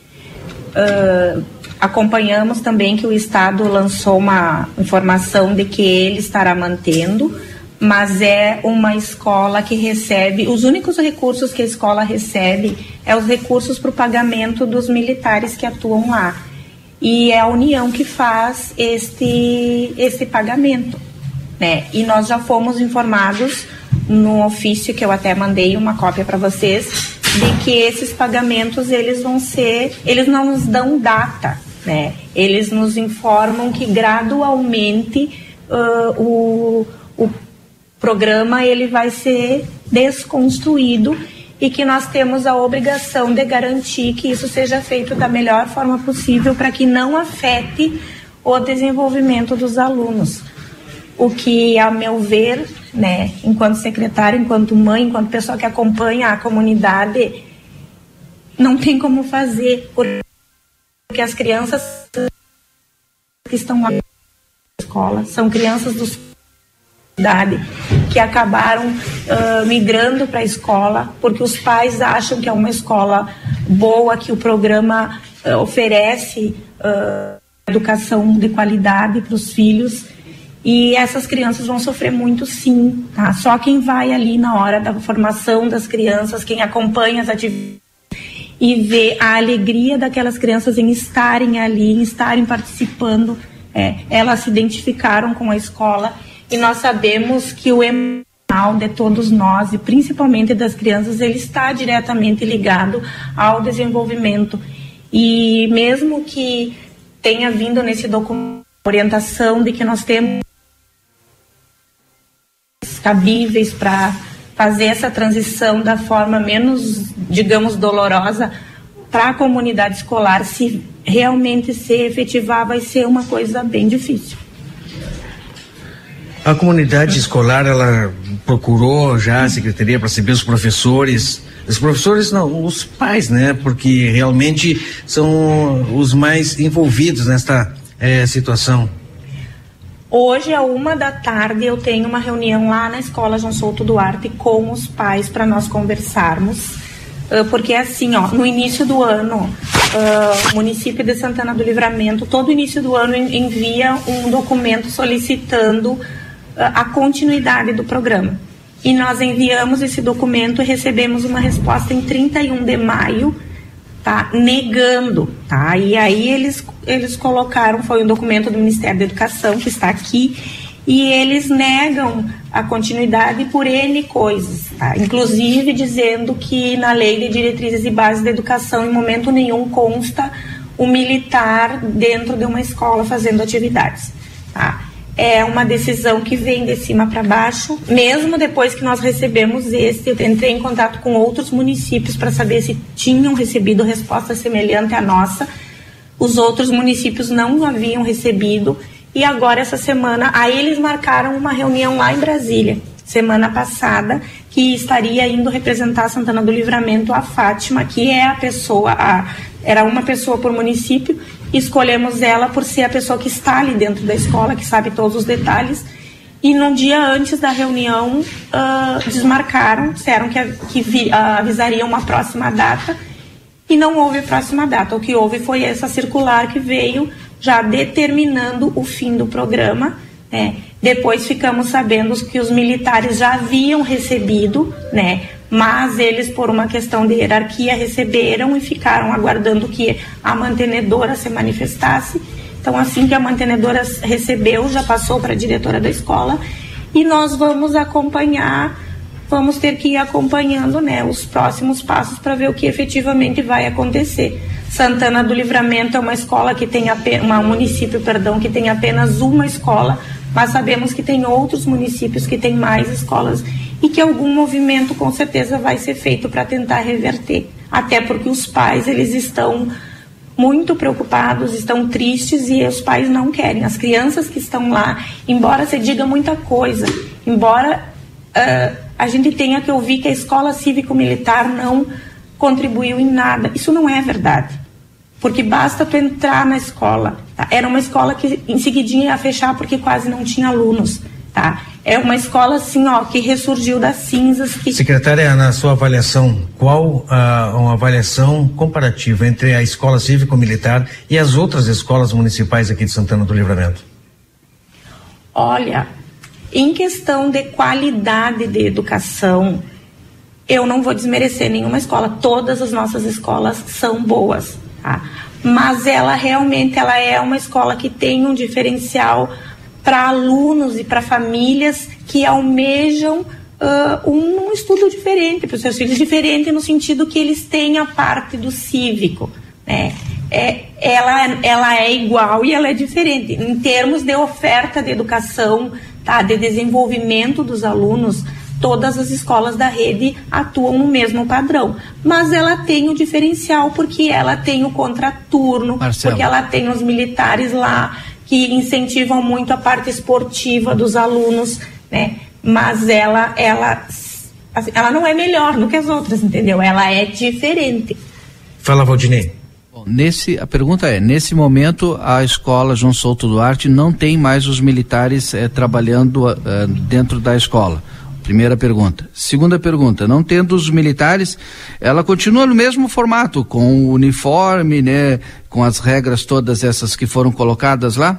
Uh, acompanhamos também que o Estado lançou uma informação de que ele estará mantendo, mas é uma escola que recebe, os únicos recursos que a escola recebe é os recursos para o pagamento dos militares que atuam lá. E é a União que faz este, este pagamento. Né? E nós já fomos informados no ofício que eu até mandei uma cópia para vocês de que esses pagamentos eles vão ser, eles não nos dão data, né? Eles nos informam que gradualmente uh, o, o programa ele vai ser desconstruído e que nós temos a obrigação de garantir que isso seja feito da melhor forma possível para que não afete o desenvolvimento dos alunos. o que, a meu ver, né, enquanto secretária, enquanto mãe, enquanto pessoa que acompanha a comunidade, não tem como fazer, porque as crianças que estão lá na escola são crianças dos que acabaram uh, migrando para a escola porque os pais acham que é uma escola boa, que o programa uh, oferece uh, educação de qualidade para os filhos e essas crianças vão sofrer muito sim, tá? Só quem vai ali na hora da formação das crianças, quem acompanha as atividades e vê a alegria daquelas crianças em estarem ali, em estarem participando, é, elas se identificaram com a escola e nós sabemos que o emocional de todos nós e principalmente das crianças ele está diretamente ligado ao desenvolvimento e mesmo que tenha vindo nesse documento orientação de que nós temos cabíveis para fazer essa transição da forma menos, digamos, dolorosa para a comunidade escolar, se realmente se efetivar, vai ser uma coisa bem difícil. A comunidade escolar, ela procurou já a secretaria para saber os professores, os professores não, os pais, né? Porque realmente são os mais envolvidos nesta é, situação. Hoje, a uma da tarde, eu tenho uma reunião lá na escola João Souto Duarte com os pais para nós conversarmos. Uh, porque assim, ó, no início do ano, uh, o município de Santana do Livramento, todo início do ano envia um documento solicitando a continuidade do programa. E nós enviamos esse documento e recebemos uma resposta em 31 de maio tá negando, tá? E aí eles eles colocaram, foi um documento do Ministério da Educação que está aqui e eles negam a continuidade por N coisas, tá? inclusive dizendo que na Lei de Diretrizes e Bases da Educação, em momento nenhum consta o militar dentro de uma escola fazendo atividades. Tá? É uma decisão que vem de cima para baixo. Mesmo depois que nós recebemos esse, eu entrei em contato com outros municípios para saber se tinham recebido resposta semelhante à nossa. Os outros municípios não haviam recebido. E agora, essa semana, aí eles marcaram uma reunião lá em Brasília, semana passada, que estaria indo representar Santana do Livramento a Fátima, que é a pessoa, a, era uma pessoa por município, escolhemos ela por ser a pessoa que está ali dentro da escola, que sabe todos os detalhes. E no dia antes da reunião, uh, desmarcaram, disseram que, que vi, uh, avisariam uma próxima data e não houve próxima data. O que houve foi essa circular que veio já determinando o fim do programa. Né? Depois ficamos sabendo que os militares já haviam recebido né, mas eles, por uma questão de hierarquia, receberam e ficaram aguardando que a mantenedora se manifestasse. Então, assim que a mantenedora recebeu, já passou para a diretora da escola e nós vamos acompanhar, vamos ter que ir acompanhando né, os próximos passos para ver o que efetivamente vai acontecer. Santana do Livramento é uma escola que tem apenas, um município, perdão, que tem apenas uma escola, mas sabemos que tem outros municípios que têm mais escolas e que algum movimento com certeza vai ser feito para tentar reverter. Até porque os pais, eles estão muito preocupados, estão tristes e os pais não querem. As crianças que estão lá, embora se diga muita coisa, embora uh, a gente tenha que ouvir que a escola cívico-militar não contribuiu em nada, isso não é verdade. Porque basta tu entrar na escola. Tá? Era uma escola que em seguidinha ia fechar porque quase não tinha alunos. Tá? é uma escola assim, ó, que ressurgiu das cinzas. Que... Secretária, na sua avaliação, qual uh, uma avaliação comparativa entre a escola cívico-militar e as outras escolas municipais aqui de Santana do Livramento? Olha, em questão de qualidade de educação, eu não vou desmerecer nenhuma escola. Todas as nossas escolas são boas, tá? Mas ela realmente ela é uma escola que tem um diferencial para alunos e para famílias que almejam uh, um, um, estudo diferente para os seus filhos, diferente no sentido que eles têm a parte do cívico, né? É, ela, ela é igual e ela é diferente. Em termos de oferta de educação, tá, de desenvolvimento dos alunos, todas as escolas da rede atuam no mesmo padrão. Mas ela tem o diferencial porque ela tem o contraturno, Marcelo. porque ela tem os militares lá, que incentivam muito a parte esportiva dos alunos, né? Mas ela, ela, assim, ela não é melhor do que as outras, entendeu? Ela é diferente. Fala, Valdinei. Bom, nesse, a pergunta é, nesse momento a escola João Souto Duarte não tem mais os militares eh, trabalhando eh, dentro da escola. Primeira pergunta. Segunda pergunta, não tendo os militares, ela continua no mesmo formato, com o uniforme, né, com as regras todas essas que foram colocadas lá?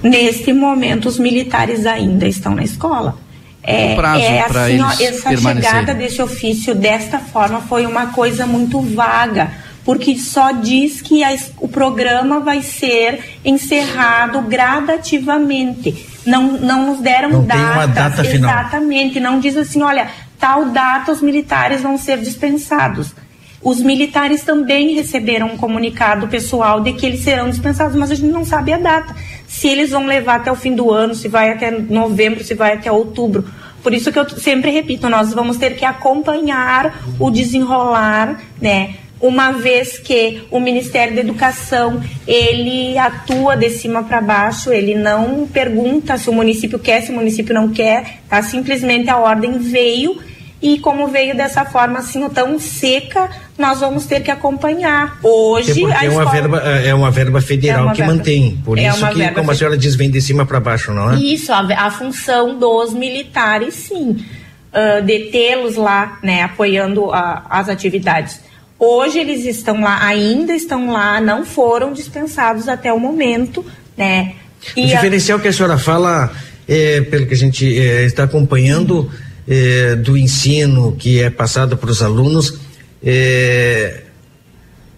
Neste momento, os militares ainda estão na escola. É, é assim, ó, essa chegada desse ofício desta forma foi uma coisa muito vaga, porque só diz que a, o programa vai ser encerrado gradativamente. Não, não nos deram não datas. Tem uma data final. Exatamente. Não diz assim, olha, tal data os militares vão ser dispensados. Os militares também receberam um comunicado pessoal de que eles serão dispensados, mas a gente não sabe a data. Se eles vão levar até o fim do ano, se vai até novembro, se vai até outubro. Por isso que eu sempre repito, nós vamos ter que acompanhar o desenrolar, né? Uma vez que o Ministério da Educação ele atua de cima para baixo, ele não pergunta se o município quer, se o município não quer, tá? Simplesmente a ordem veio e como veio dessa forma assim tão seca, nós vamos ter que acompanhar. Hoje a é uma verba é uma verba federal é uma que verba. mantém, por é isso que como a senhora diz vem de cima para baixo, não é? Isso, a, a função dos militares, sim, uh, de tê-los lá, né, apoiando as atividades. Hoje eles estão lá, ainda estão lá, não foram dispensados até o momento, né? E o diferencial a... que a senhora fala, é, pelo que a gente é, está acompanhando, eh, do ensino que é passado para os alunos, eh,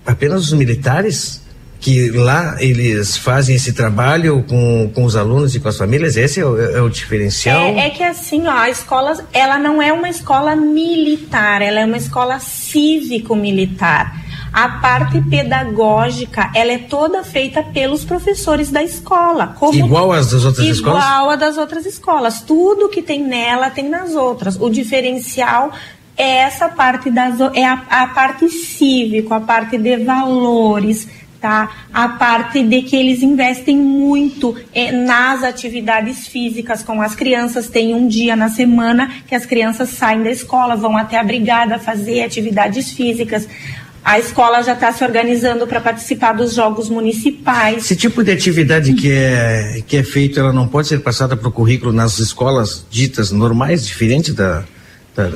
apenas os militares que lá eles fazem esse trabalho com, com os alunos e com as famílias, esse é o, é o diferencial? É, é, que assim, ó, a escola, ela não é uma escola militar, ela é uma escola cívico-militar. A parte pedagógica, ela é toda feita pelos professores da escola. Igual às das outras igual escolas? Igual a das outras escolas. Tudo que tem nela tem nas outras. O diferencial é essa parte das é a, a parte cívico, a parte de valores, tá? A parte de que eles investem muito é, nas atividades físicas com as crianças. Tem um dia na semana que as crianças saem da escola, vão até a brigada fazer atividades físicas. A escola já está se organizando para participar dos jogos municipais. Esse tipo de atividade que é, que é feito, ela não pode ser passada para o currículo nas escolas ditas normais, diferente da, da...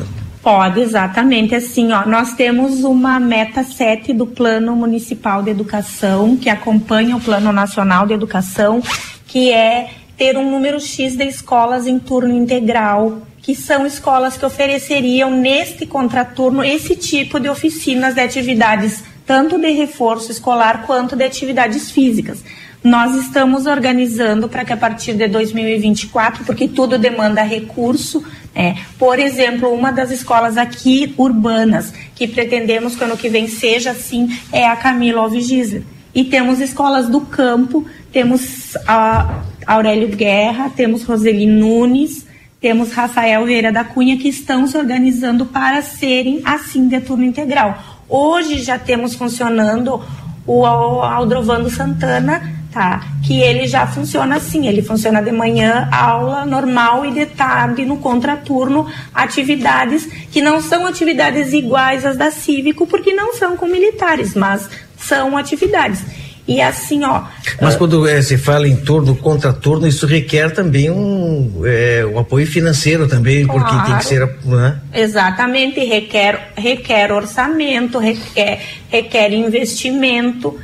Pode, exatamente. Assim, ó, nós temos uma meta 7 do Plano Municipal de Educação, que acompanha o Plano Nacional de Educação, que é ter um número X de escolas em turno integral que são escolas que ofereceriam neste contraturno esse tipo de oficinas de atividades, tanto de reforço escolar quanto de atividades físicas. Nós estamos organizando para que a partir de 2024, porque tudo demanda recurso, é, por exemplo, uma das escolas aqui urbanas que pretendemos que ano que vem seja assim é a Camila Alves Gisler. E temos escolas do campo, temos a Aurélio Guerra, temos Roseli Nunes, temos Rafael Vieira da Cunha que estão se organizando para serem assim de turno integral. Hoje já temos funcionando o Aldrovando Santana, tá? Que ele já funciona assim, ele funciona de manhã, aula normal e de tarde no contraturno, atividades que não são atividades iguais às da Cívico, porque não são com militares, mas são atividades. E assim, ó. Mas quando é, se fala em turno, contraturno, isso requer também um, é, um apoio financeiro também, claro. porque tem que ser. Né? Exatamente, requer, requer orçamento, requer, requer investimento.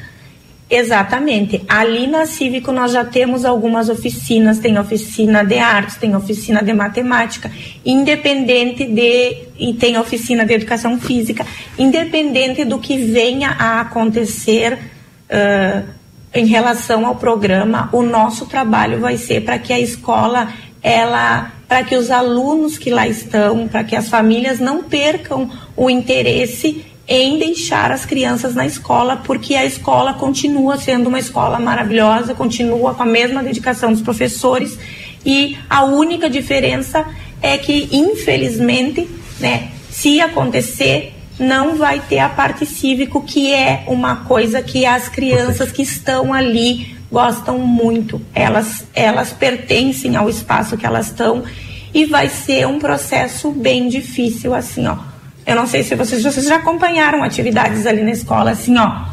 Exatamente. Ali na Cívico nós já temos algumas oficinas, tem oficina de artes, tem oficina de matemática, independente de e tem oficina de educação física, independente do que venha a acontecer uh, em relação ao programa, o nosso trabalho vai ser para que a escola, ela, para que os alunos que lá estão, para que as famílias não percam o interesse em deixar as crianças na escola, porque a escola continua sendo uma escola maravilhosa, continua com a mesma dedicação dos professores e a única diferença é que, infelizmente, né, se acontecer não vai ter a parte cívico, que é uma coisa que as crianças que estão ali gostam muito. Elas, elas pertencem ao espaço que elas estão e vai ser um processo bem difícil, assim, ó. Eu não sei se vocês, vocês já acompanharam atividades ali na escola, assim, ó.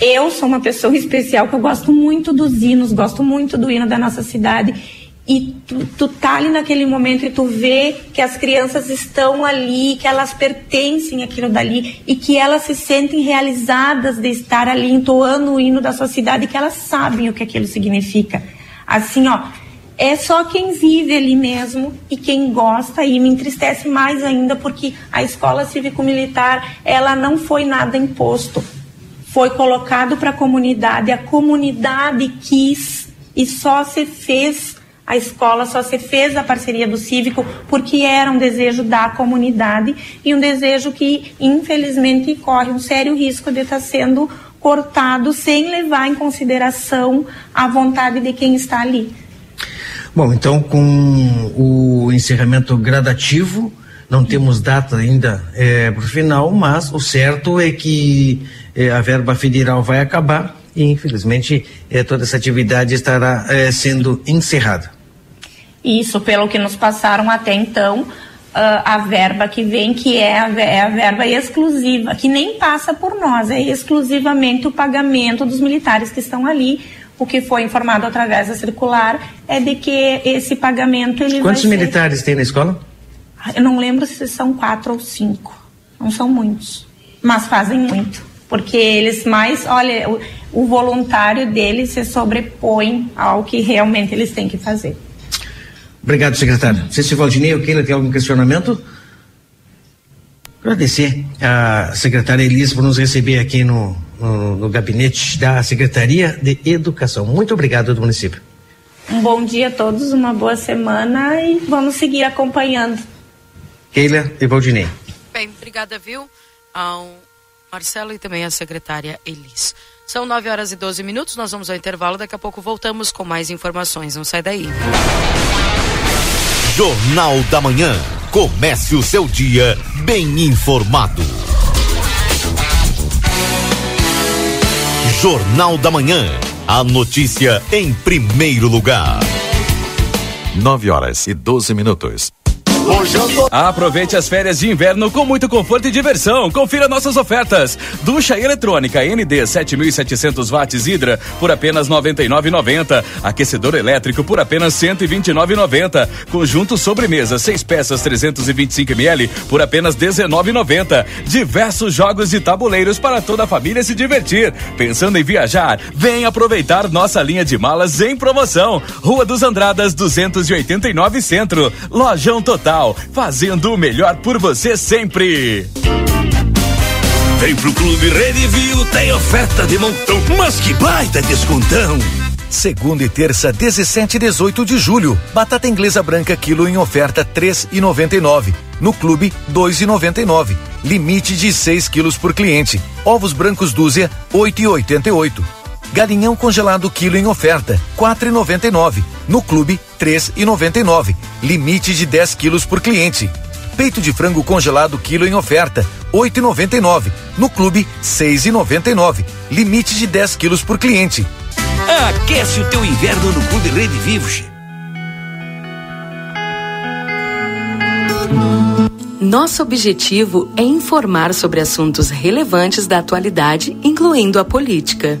Eu sou uma pessoa especial que eu gosto muito dos hinos, gosto muito do hino da nossa cidade e tu, tu tá ali naquele momento e tu vê que as crianças estão ali, que elas pertencem àquilo dali e que elas se sentem realizadas de estar ali entoando o hino da sua cidade, que elas sabem o que aquilo significa. Assim, ó, é só quem vive ali mesmo e quem gosta e me entristece mais ainda porque a escola cívico-militar, ela não foi nada imposto. Foi colocado para a comunidade, a comunidade quis e só se fez a escola só se fez a parceria do cívico porque era um desejo da comunidade e um desejo que, infelizmente, corre um sério risco de estar sendo cortado sem levar em consideração a vontade de quem está ali. Bom, então com o encerramento gradativo, não temos data ainda é, para o final, mas o certo é que é, a verba federal vai acabar e infelizmente é, toda essa atividade estará é, sendo encerrada. Isso, pelo que nos passaram até então, uh, a verba que vem, que é a, é a verba exclusiva, que nem passa por nós, é exclusivamente o pagamento dos militares que estão ali. O que foi informado através da circular é de que esse pagamento ele Quantos militares ser... tem na escola? Eu não lembro se são quatro ou cinco. Não são muitos, mas fazem muito. Porque eles mais, olha, o, o voluntário deles se sobrepõe ao que realmente eles têm que fazer. Obrigado, secretário. Não sei se Valdinei ou Keila tem algum questionamento. Agradecer a secretária Elis por nos receber aqui no, no, no, gabinete da Secretaria de Educação. Muito obrigado do município. Um bom dia a todos, uma boa semana e vamos seguir acompanhando. Keila e Valdinei. Bem, obrigada, viu, ao Marcelo e também à secretária Elis. São 9 horas e 12 minutos, nós vamos ao intervalo, daqui a pouco voltamos com mais informações. Não sai daí. Jornal da Manhã. Comece o seu dia bem informado. Jornal da Manhã. A notícia em primeiro lugar. 9 horas e 12 minutos. Aproveite as férias de inverno com muito conforto e diversão. Confira nossas ofertas. Ducha eletrônica ND 7700 watts Hidra por apenas 99,90. Aquecedor elétrico por apenas 129,90. Conjunto sobremesa 6 peças 325 ml por apenas 19,90. Diversos jogos e tabuleiros para toda a família se divertir. Pensando em viajar? Vem aproveitar nossa linha de malas em promoção. Rua dos Andradas 289 Centro. Lojão Total fazendo o melhor por você sempre. Vem pro Clube Redivio, tem oferta de montão, mas que baita descontão! Segunda e terça, 17 e 18 de julho. Batata inglesa branca quilo em oferta 3,99. No clube 2,99. Limite de 6 quilos por cliente. Ovos brancos dúzia 8,88. Galinhão congelado quilo em oferta, 4,99. No clube, 3,99. Limite de 10 quilos por cliente. Peito de frango congelado quilo em oferta, 8,99. No clube, 6,99. Limite de 10 quilos por cliente. Aquece o teu inverno no Clube Rede Vivos. Nosso objetivo é informar sobre assuntos relevantes da atualidade, incluindo a política.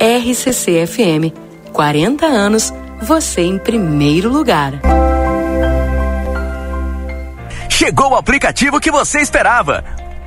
RCC FM. 40 anos, você em primeiro lugar. Chegou o aplicativo que você esperava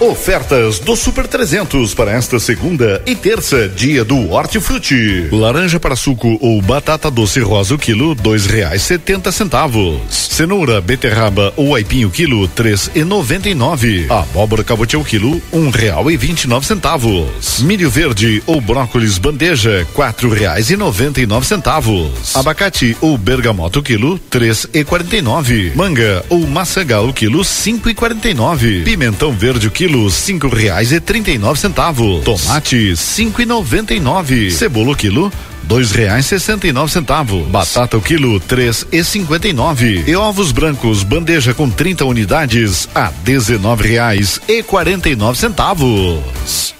Ofertas do Super 300 para esta segunda e terça, dia do Hortifruti. Laranja para suco ou batata doce rosa o quilo, dois reais setenta centavos. Cenoura, beterraba ou aipim o quilo, três e noventa e nove. Abóbora cabote o quilo, um real e vinte e nove centavos. Milho verde ou brócolis bandeja, quatro reais e noventa e nove centavos. Abacate ou bergamota o quilo, três e quarenta e nove. Manga ou maçagal o quilo, cinco e quarenta e nove. Pimentão verde o quilo, quilo, cinco reais e trinta e nove centavos. Tomate, cinco e noventa e nove. Cebola, quilo, dois reais sessenta e nove centavos. Batata o quilo, três e cinquenta e nove. E ovos brancos, bandeja com 30 unidades, a dezenove reais e quarenta e nove centavos.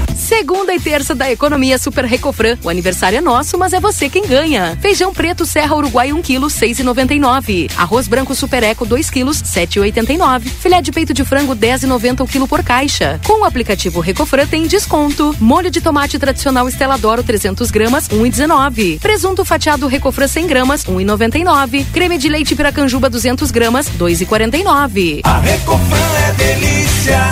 Segunda e terça da economia Super Recofran. O aniversário é nosso, mas é você quem ganha. Feijão preto Serra Uruguai 1 kg 6,99. Arroz branco Super Eco 2 kg 7,89. Filé de peito de frango 10,90 o quilo por caixa. Com o aplicativo Recofran tem desconto. Molho de tomate tradicional Estela Doro 300 gramas 1,19. Presunto fatiado Recofran 100 gramas 1,99. Creme de leite Piracanjuba 200 gramas 2,49. A Recofran é delícia.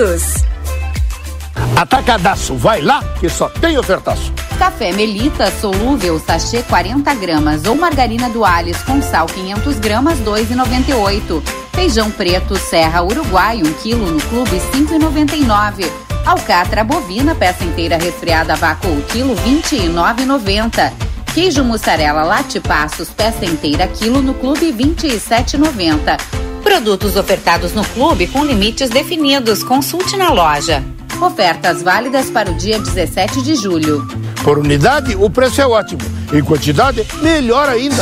todos. Atacadaço, vai lá que só tem ofertaço. Café Melita solúvel sachê 40 gramas ou margarina do Alice com sal 500 gramas 2,98. Feijão preto Serra Uruguai 1 kg no clube 5,99. Alcatra bovina peça inteira resfriada vácuo quilo 29,90. Queijo mussarela Latipassos peça inteira quilo no clube 27,90. Produtos ofertados no clube com limites definidos. Consulte na loja. Ofertas válidas para o dia 17 de julho. Por unidade, o preço é ótimo. Em quantidade, melhor ainda.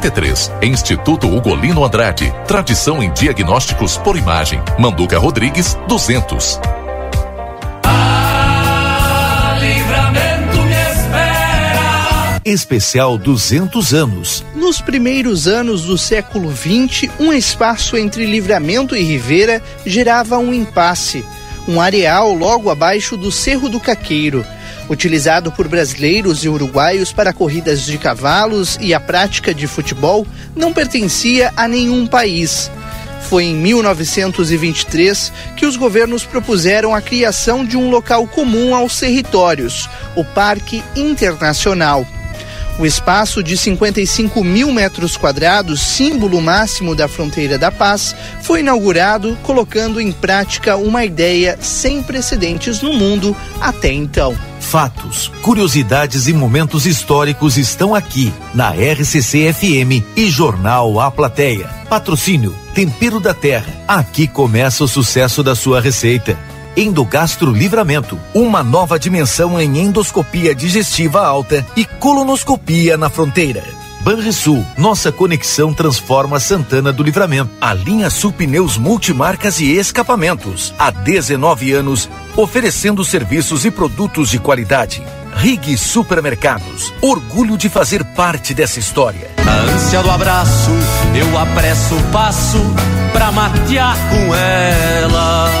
33. Instituto Ugolino Andrade. Tradição em diagnósticos por imagem. Manduca Rodrigues, 200. Especial 200 anos. Nos primeiros anos do século XX, um espaço entre Livramento e Ribeira gerava um impasse. Um areal logo abaixo do Cerro do Caqueiro utilizado por brasileiros e uruguaios para corridas de cavalos e a prática de futebol, não pertencia a nenhum país. Foi em 1923 que os governos propuseram a criação de um local comum aos territórios, o Parque Internacional. O espaço de 55 mil metros quadrados, símbolo máximo da fronteira da paz, foi inaugurado, colocando em prática uma ideia sem precedentes no mundo até então. Fatos, curiosidades e momentos históricos estão aqui na RCC FM e Jornal A Plateia. Patrocínio Tempero da Terra. Aqui começa o sucesso da sua receita. Endogastro Livramento, uma nova dimensão em endoscopia digestiva alta e colonoscopia na fronteira. Banrisul, nossa conexão transforma Santana do Livramento. A linha Sul Pneus Multimarcas e Escapamentos. Há 19 anos, oferecendo serviços e produtos de qualidade. Rig Supermercados, orgulho de fazer parte dessa história. A ânsia do abraço, eu apresso o passo pra matear com ela.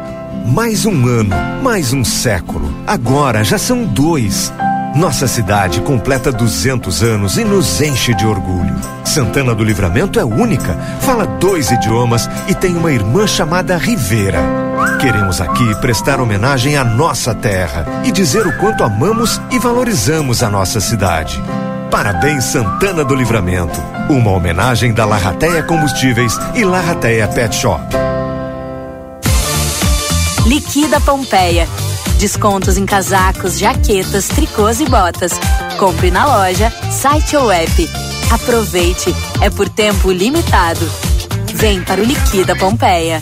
Mais um ano, mais um século. Agora já são dois. Nossa cidade completa 200 anos e nos enche de orgulho. Santana do Livramento é única, fala dois idiomas e tem uma irmã chamada Rivera. Queremos aqui prestar homenagem à nossa terra e dizer o quanto amamos e valorizamos a nossa cidade. Parabéns Santana do Livramento. Uma homenagem da Larrateia Combustíveis e Larrateia Pet Shop. Liquida Pompeia. Descontos em casacos, jaquetas, tricôs e botas. Compre na loja, site ou app. Aproveite, é por tempo limitado. Vem para o Liquida Pompeia.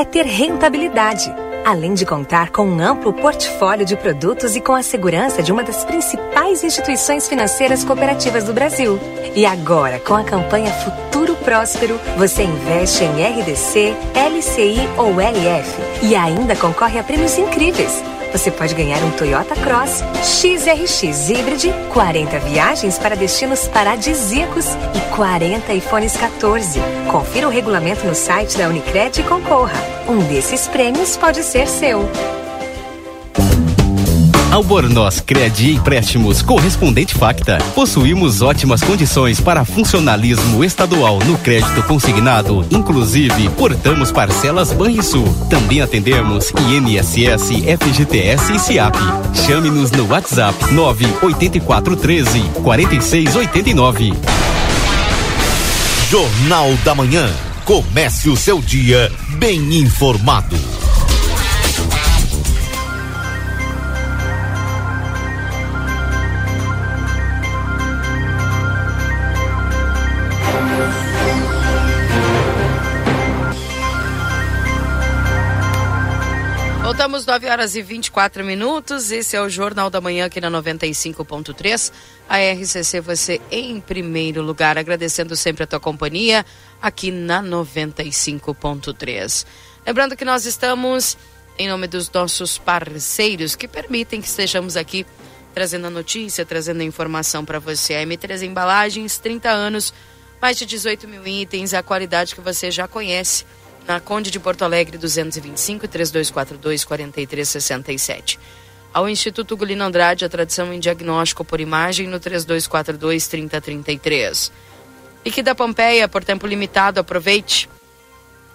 é ter rentabilidade, além de contar com um amplo portfólio de produtos e com a segurança de uma das principais instituições financeiras cooperativas do Brasil. E agora, com a campanha Futuro Próspero, você investe em RDC, LCI ou LF e ainda concorre a prêmios incríveis. Você pode ganhar um Toyota Cross XRX Hybrid, 40 viagens para destinos paradisíacos e 40 iPhones 14. Confira o regulamento no site da Unicred e concorra. Um desses prêmios pode ser seu. Albornoz Cred Empréstimos Correspondente Facta. Possuímos ótimas condições para funcionalismo estadual no crédito consignado, inclusive portamos parcelas Banrisul. Também atendemos INSS, FGTS e SIAP. Chame-nos no WhatsApp 98413 4689. Jornal da Manhã. Comece o seu dia bem informado. Voltamos 9 horas e 24 minutos. Esse é o Jornal da Manhã aqui na 95.3. A RCC, você em primeiro lugar, agradecendo sempre a tua companhia aqui na 95.3. Lembrando que nós estamos em nome dos nossos parceiros que permitem que estejamos aqui trazendo a notícia, trazendo a informação para você. A M3 Embalagens, 30 anos, mais de 18 mil itens, a qualidade que você já conhece. Na Conde de Porto Alegre, 225 3242 4367. Ao Instituto Gulino Andrade, a tradição em diagnóstico por imagem no 3242 3033. Liquida Pompeia, por tempo limitado, aproveite.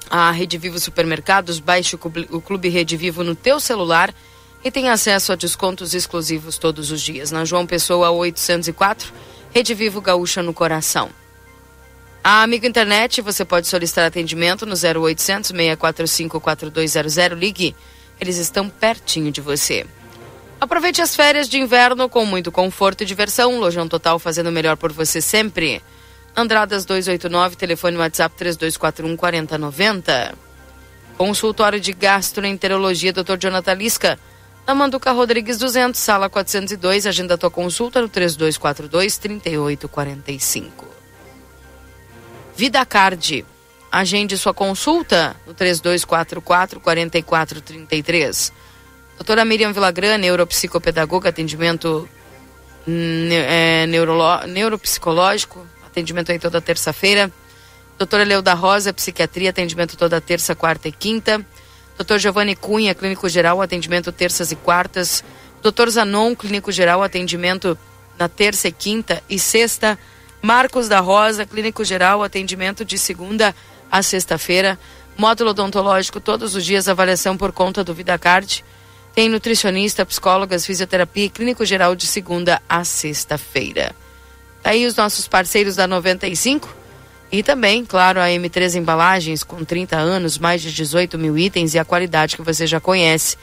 A Rede Vivo Supermercados, baixe o Clube Rede Vivo no teu celular e tem acesso a descontos exclusivos todos os dias. Na João Pessoa 804, Rede Vivo Gaúcha no coração. A Amigo Internet, você pode solicitar atendimento no 0800 645 4200. Ligue, eles estão pertinho de você. Aproveite as férias de inverno com muito conforto e diversão. Lojão Total fazendo melhor por você sempre. Andradas 289, telefone WhatsApp 3241 4090. Consultório de Gastroenterologia, Dr. Jonathan Lisca. Na Manduca Rodrigues 200, sala 402. Agenda tua consulta no 3242 3845. Vida Card. Agende sua consulta no 3244 4433. Doutora Miriam Villagrã, neuropsicopedagoga, atendimento é, neurolo, neuropsicológico, atendimento aí toda terça-feira. Doutora Leuda Rosa, psiquiatria, atendimento toda terça, quarta e quinta. Doutor Giovanni Cunha, clínico geral, atendimento terças e quartas. Doutor Zanon, clínico geral, atendimento na terça e quinta e sexta. Marcos da Rosa, clínico geral, atendimento de segunda a sexta-feira. Módulo odontológico todos os dias, avaliação por conta do VidaCard. Tem nutricionista, psicólogas, fisioterapia e clínico geral de segunda a sexta-feira. Tá aí os nossos parceiros da 95 e também, claro, a M3 Embalagens, com 30 anos, mais de 18 mil itens e a qualidade que você já conhece.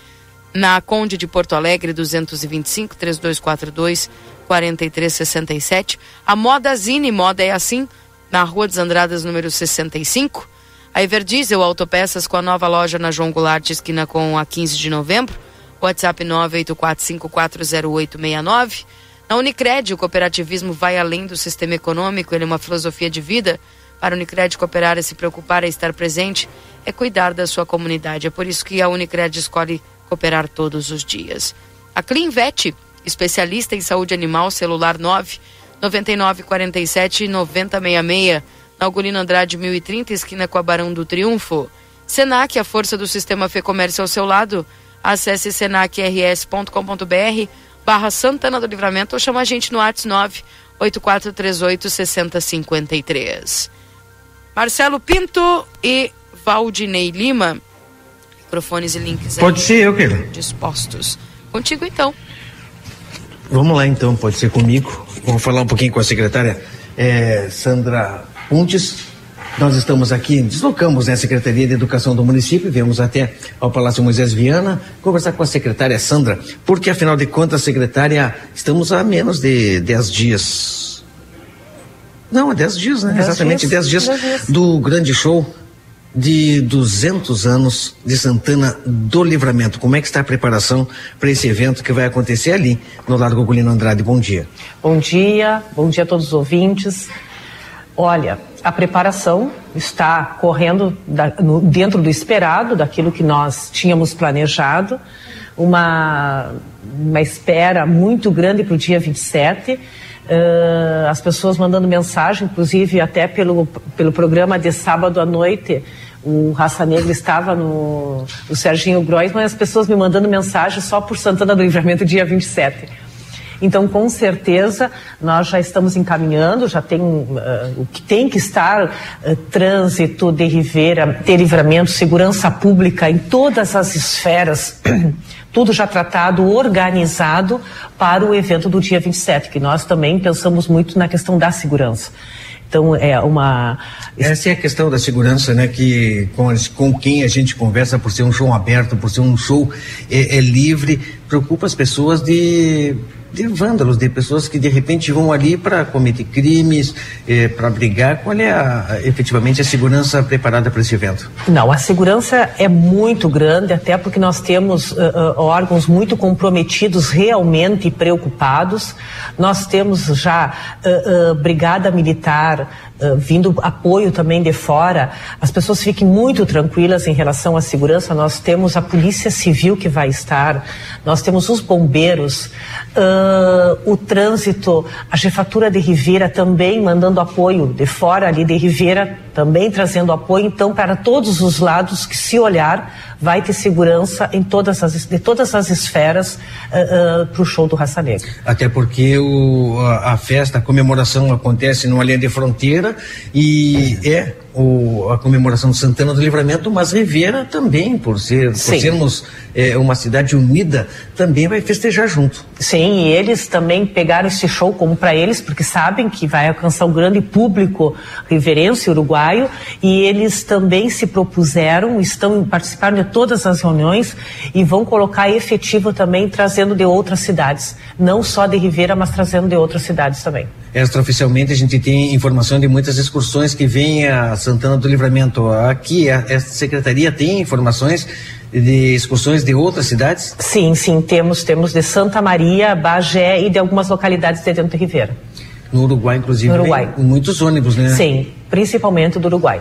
Na Conde de Porto Alegre, 225 3242 4367. A Moda Zine, moda é assim, na Rua dos Andradas, número 65. A Everdiesel Autopeças com a nova loja na João Goulart, esquina com a 15 de novembro. WhatsApp 984540869. Na Unicred, o cooperativismo vai além do sistema econômico, ele é uma filosofia de vida. Para a Unicred cooperar e se preocupar, é estar presente, é cuidar da sua comunidade. É por isso que a Unicred escolhe cooperar todos os dias. A Cleanvet, especialista em saúde animal, celular 9 9947 9066, na Algolino Andrade 1030, esquina com a Barão do Triunfo. Senac, a força do sistema Fê Comércio ao seu lado. Acesse senacrs.com.br barra Santana do Livramento ou chama a gente no WhatsApp 9 8438 6053. Marcelo Pinto e Valdinei Lima. Microfones e links Pode ser eu, querido. dispostos. Contigo então. Vamos lá então, pode ser comigo. Vamos falar um pouquinho com a secretária é, Sandra Pontes. Nós estamos aqui, deslocamos né, a Secretaria de Educação do município, viemos até ao Palácio Moisés Viana conversar com a secretária Sandra, porque afinal de contas, secretária, estamos a menos de 10 dias. Não, é 10 dias, né? Dez Exatamente, 10 dias, dias, dez dias. do grande show de 200 anos de Santana do Livramento. Como é que está a preparação para esse evento que vai acontecer ali no Largo Gulino Andrade? Bom dia. Bom dia, bom dia a todos os ouvintes. Olha, a preparação está correndo da- no- dentro do esperado, daquilo que nós tínhamos planejado. Uma, uma espera muito grande para o dia 27. Uh, as pessoas mandando mensagem, inclusive até pelo, pelo programa de sábado à noite. O Raça Negra estava no, no Serginho Grois, mas as pessoas me mandando mensagem só por Santana do Livramento, dia 27. Então, com certeza, nós já estamos encaminhando, já tem uh, o que tem que estar, uh, trânsito de Ribeira, livramento, segurança pública em todas as esferas, tudo já tratado, organizado para o evento do dia 27, que nós também pensamos muito na questão da segurança. Então, é uma. Essa é a questão da segurança, né? Que com, com quem a gente conversa por ser um show aberto, por ser um show é, é livre, preocupa as pessoas de, de vândalos, de pessoas que de repente vão ali para cometer crimes, para brigar. Qual é a, efetivamente a segurança preparada para esse evento? Não, a segurança é muito grande, até porque nós temos ah, ah, órgãos muito comprometidos, realmente preocupados. Nós temos já ah, Brigada Militar uh, vindo apoio também de fora, as pessoas fiquem muito tranquilas em relação à segurança. Nós temos a Polícia Civil que vai estar, nós temos os bombeiros, uh, o trânsito, a Jefatura de Ribeira também mandando apoio de fora ali de Ribeira, também trazendo apoio. Então, para todos os lados que se olhar, vai ter segurança em todas as, de todas as esferas uh, uh, para o show do Raça Negra. Até porque o, a, a, festa, a comemoração acontece numa linha de fronteira e é o, a comemoração de Santana do Livramento, mas Ribeira também, por, ser, por sermos é, uma cidade unida, também vai festejar junto. Sim, e eles também pegaram esse show como para eles, porque sabem que vai alcançar um grande público riverense uruguaio, e eles também se propuseram, estão participando de todas as reuniões e vão colocar efetivo também trazendo de outras cidades, não só de Ribeira, mas trazendo de outras cidades também. Extraoficialmente a gente tem informação de muitas excursões que vêm a Santana do Livramento. Aqui, a, essa secretaria tem informações de excursões de outras cidades? Sim, sim, temos, temos de Santa Maria, Bagé e de algumas localidades de dentro de Ribeira. No Uruguai, inclusive, no Uruguai. muitos ônibus, né? Sim, principalmente do Uruguai.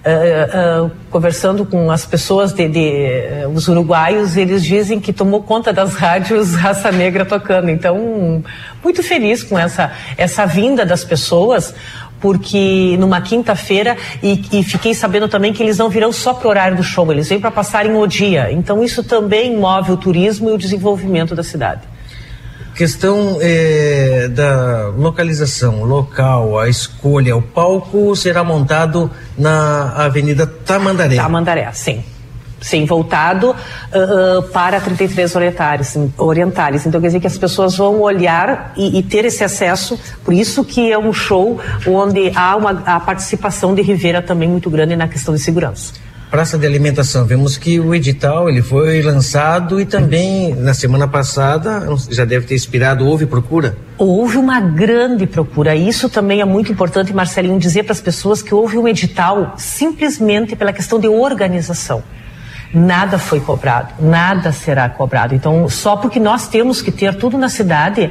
Uh, conversando com as pessoas de, de uh, os uruguaios, eles dizem que tomou conta das rádios Raça Negra tocando. Então, muito feliz com essa essa vinda das pessoas, porque numa quinta-feira e, e, fiquei sabendo também que eles não virão só para o horário do show, eles vêm para passarem o dia. Então isso também move o turismo e o desenvolvimento da cidade. Questão é, da localização, local, a escolha, o palco será montado na Avenida Tamandaré. Tamandaré, sim. Sim, voltado uh, para 33 orientais, orientais. Então quer dizer que as pessoas vão olhar e, e, ter esse acesso. Por isso que é um show onde há uma a participação de Rivera também muito grande na questão de segurança. Praça de alimentação, vemos que o edital ele foi lançado e também na semana passada já deve ter inspirado, houve procura? Houve uma grande procura. Isso também é muito importante, Marcelinho, dizer para as pessoas que houve um edital simplesmente pela questão de organização nada foi cobrado, nada será cobrado. Então, só porque nós temos que ter tudo na cidade,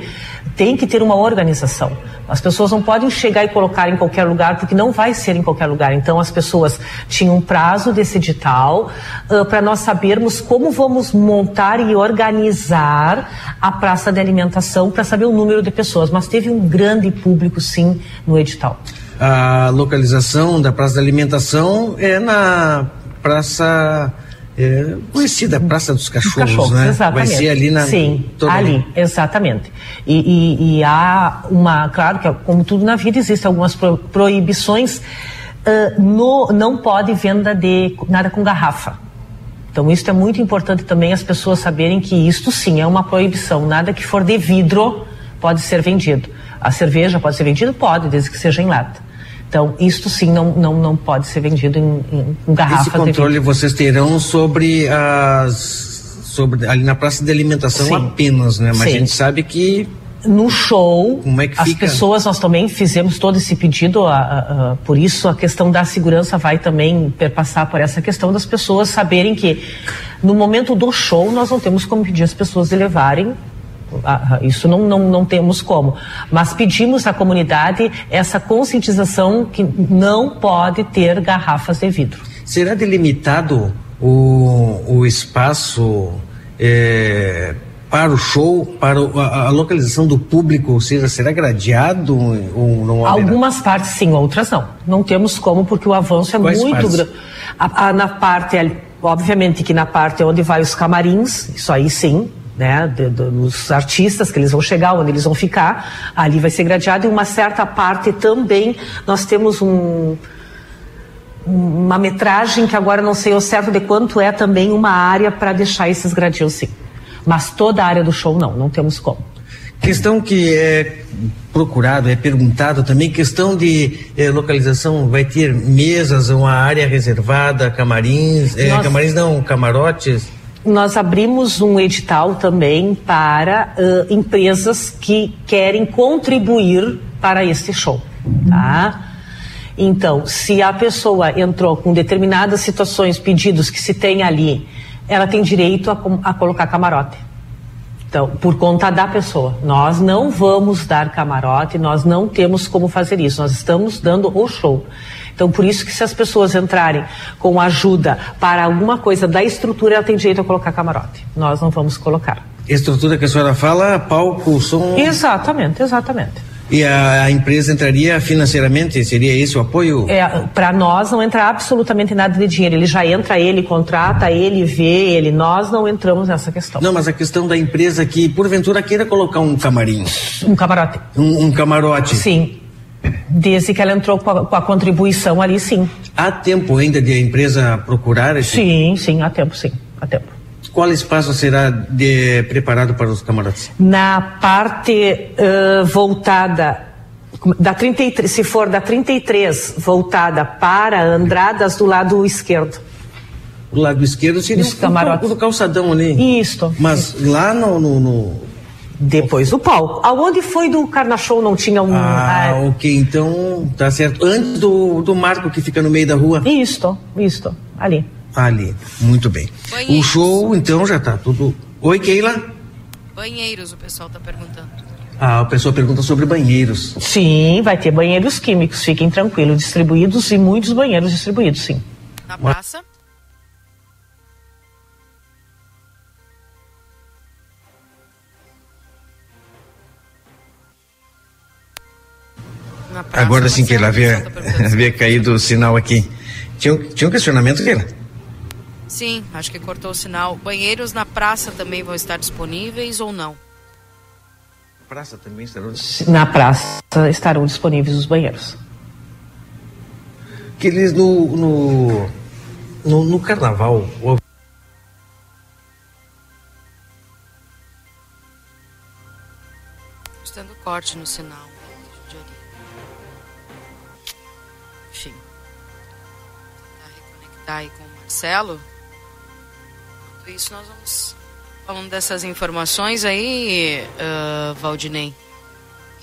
tem que ter uma organização. As pessoas não podem chegar e colocar em qualquer lugar, porque não vai ser em qualquer lugar. Então, as pessoas tinham um prazo desse edital uh, para nós sabermos como vamos montar e organizar a praça de alimentação para saber o número de pessoas. Mas teve um grande público, sim, no edital. A localização da praça de alimentação é na praça é, conhecida Praça dos Cachorros, né? Exatamente. Vai ser ali na. Sim, ali, exatamente. E, e, e, há uma, claro que como tudo na vida existem algumas pro, proibições. Uh, no, não pode venda de nada com garrafa. Então isso é muito importante também as pessoas saberem que isto sim é uma proibição. Nada que for de vidro pode ser vendido. A cerveja pode ser vendida? Pode, desde que seja em lata. Então, isto sim não, não, não pode ser vendido em, em, em garrafas. Esse controle vocês terão sobre as. Sobre, ali na praça de alimentação sim. apenas, né? Mas sim. a gente sabe que no show, Como é que as pessoas, nós também fizemos todo esse pedido, a, a, a, por isso a questão da segurança vai também perpassar por essa questão das pessoas saberem que no momento do show nós não temos como pedir as pessoas de levarem isso não, não, não temos como. Mas pedimos à comunidade essa conscientização que não pode ter garrafas de vidro. Será delimitado o, o espaço é, para o show, para a, a, localização do público, ou seja, será gradeado ou não haverá? Algumas partes sim, outras não. Não temos como, porque o avanço é Quais muito grande. Na parte, obviamente que na parte onde vai os camarins, isso aí sim, né, dos artistas que eles vão chegar, onde eles vão ficar, ali vai ser gradeado e uma certa parte também nós temos um uma metragem que agora não sei o certo de quanto é também uma área para deixar esses gradios sim. Mas toda a área do show não, não temos como. Questão que é procurado, é perguntado também, questão de eh, localização, vai ter mesas, uma área reservada, camarins, eh, camarins não, camarotes? Nós abrimos um edital também para uh, empresas que querem contribuir para este show, tá? Então, se a pessoa entrou com determinadas situações, pedidos que se tem ali, ela tem direito a, a colocar camarote. Então, por conta da pessoa. Nós não vamos dar camarote, nós não temos como fazer isso. Nós estamos dando o show. Então, por isso que se as pessoas entrarem com ajuda para alguma coisa da estrutura, ela tem direito a colocar camarote. Nós não vamos colocar. Estrutura que a senhora fala, palco, som. Exatamente, exatamente. E a, a empresa entraria financeiramente? Seria esse o apoio? É, para nós não entra absolutamente nada de dinheiro. Ele já entra, ele contrata, ele vê, ele. Nós não entramos nessa questão. Não, mas a questão da empresa que, porventura, queira colocar um camarim. Um camarote. Um, um camarote. Sim. Desde que ela entrou com a, com a, contribuição ali, sim. Há tempo ainda de a empresa procurar esse? Sim, sim, há tempo, sim. Há tempo. Qual espaço será de, preparado para os camarotes? Na parte uh, voltada da 33, se for da 33 voltada para Andradas do lado esquerdo. Do lado esquerdo seria Isso, camarote. do calçadão ali. Isto. Mas lá no, no, no... Depois do palco. Aonde foi do Carna Show não tinha um. Ah, ah, ok, então tá certo. Antes do, do marco que fica no meio da rua. Isto, isto, ali. Ali, muito bem. Banheiros. O show, então, já tá tudo. Oi, Keila? Banheiros, o pessoal tá perguntando. Ah, a pessoa pergunta sobre banheiros. Sim, vai ter banheiros químicos, fiquem tranquilos, distribuídos e muitos banheiros distribuídos, sim. Na praça? Agora sim, Keila, havia, tá havia caído o sinal aqui. Tinha, um- tinha um questionamento, Keila? Sim, acho que cortou o sinal. Banheiros na praça também vão estar disponíveis ou não? Praça também estarão Na praça estarão disponíveis os banheiros. Que eles no, no, no, no carnaval. Estando corte no sinal. Aí com o Marcelo. Enquanto isso, nós vamos falando dessas informações aí, ah, Valdinei.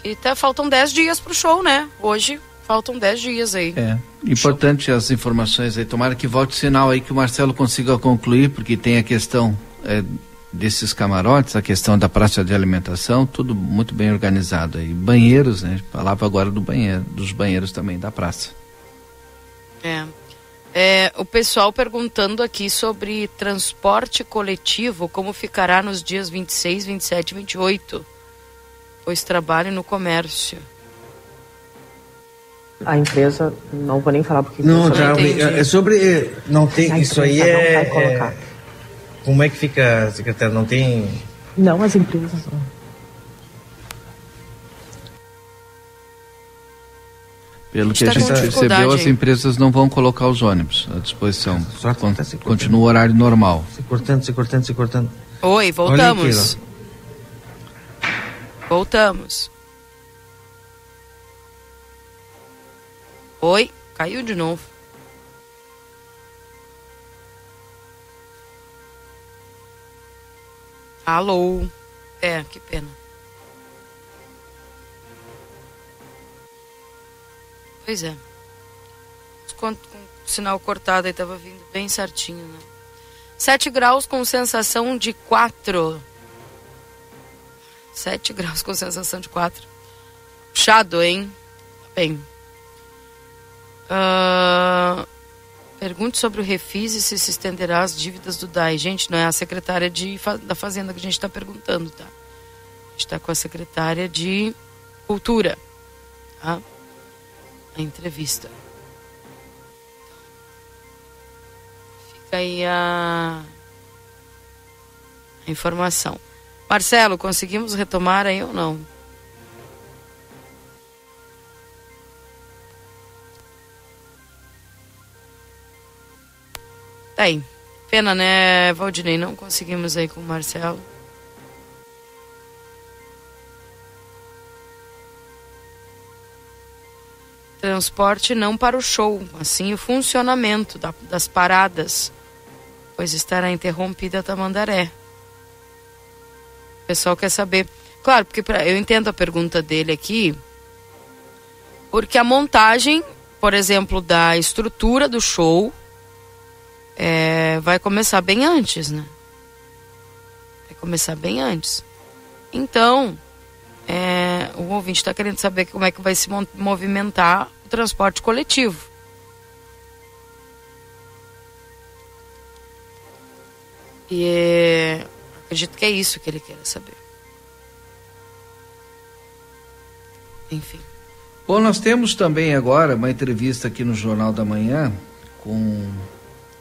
Que tá, faltam 10 dias pro show, né? Hoje faltam 10 dias aí. É, importante as informações aí. Tomara que volte sinal aí que o Marcelo consiga concluir, porque tem a questão é, desses camarotes, a questão da praça de alimentação, tudo muito bem organizado aí. Banheiros, né? Falava agora do banheiro, dos banheiros também da praça. É. É, o pessoal perguntando aqui sobre transporte coletivo, como ficará nos dias 26, 27 e 28, pois trabalho no comércio. A empresa, não vou nem falar porque. Não, tá, entendi. é sobre. Não tem. A Isso aí é. vai colocar. é- como é que fica, secretário? Não tem. Não, as empresas não. Pelo A gente que a tá com gente dificuldade percebeu, as empresas não vão colocar os ônibus à disposição. Con- Continua o horário normal. Se cortando, se cortando, se cortando. Oi, voltamos. aqui, Voltamos. Oi, caiu de novo. Alô. É, que pena. Pois é. Com, o sinal cortado aí vindo bem certinho, né? 7 graus com sensação de 4. 7 graus com sensação de 4. Puxado, hein? Bem. Ah, pergunte sobre o Refis e se se estenderá as dívidas do DAI. Gente, não é a secretária de, da Fazenda que a gente está perguntando, tá? A gente está com a secretária de Cultura. Tá? Entrevista. Fica aí a, a informação. Marcelo, conseguimos retomar aí ou não? Tá aí. Pena, né, Valdinei? Não conseguimos aí com o Marcelo. Transporte não para o show, assim o funcionamento da- das paradas, pois estará interrompida a Tamandaré. O pessoal quer saber. Claro, porque pra- eu entendo a pergunta dele aqui, porque a montagem, por exemplo, da estrutura do show é, vai começar bem antes, né? Vai começar bem antes. Então, é, o ouvinte está querendo saber como é que vai se movimentar o transporte coletivo. E acredito que é isso que ele quer saber. Enfim. Bom, nós temos também agora uma entrevista aqui no Jornal da Manhã com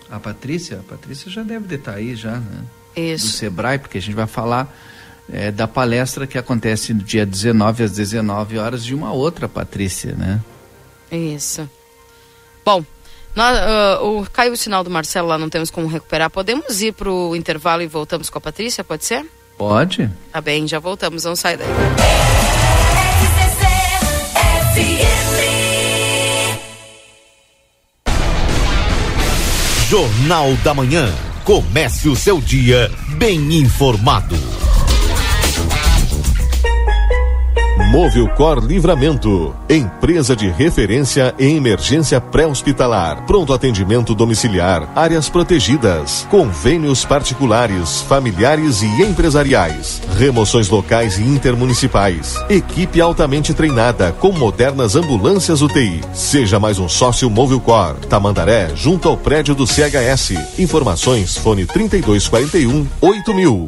a Patrícia. A Patrícia já deve estar aí já, né? Isso. Do Sebrae, porque a gente vai falar é, da palestra que acontece no dia 19 às 19 horas de uma outra Patrícia, né? Isso. Bom, nós, uh, o, caiu o sinal do Marcelo lá, não temos como recuperar. Podemos ir para o intervalo e voltamos com a Patrícia, pode ser? Pode. Tá bem, já voltamos, vamos sair daí. Jornal da Manhã. Comece o seu dia bem informado. Movilcor Livramento, empresa de referência em emergência pré-hospitalar, pronto atendimento domiciliar, áreas protegidas, convênios particulares, familiares e empresariais, remoções locais e intermunicipais, equipe altamente treinada com modernas ambulâncias UTI. Seja mais um sócio Movilcor, Tamandaré, junto ao prédio do CHS. Informações fone 3241 8000.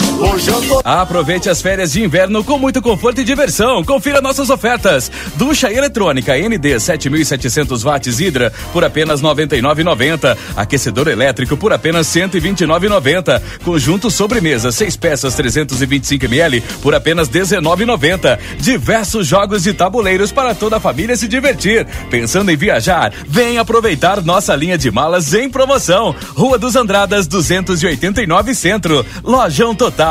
Aproveite as férias de inverno com muito conforto e diversão. Confira nossas ofertas. Ducha eletrônica ND 7700 watts Hidra por apenas 99,90. Aquecedor elétrico por apenas 129,90. Conjunto sobremesa 6 peças 325 ml por apenas 19,90. Diversos jogos de tabuleiros para toda a família se divertir. Pensando em viajar? Vem aproveitar nossa linha de malas em promoção. Rua dos Andradas 289 Centro. Lojão Total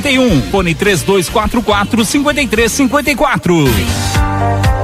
841, fone 3244 5354.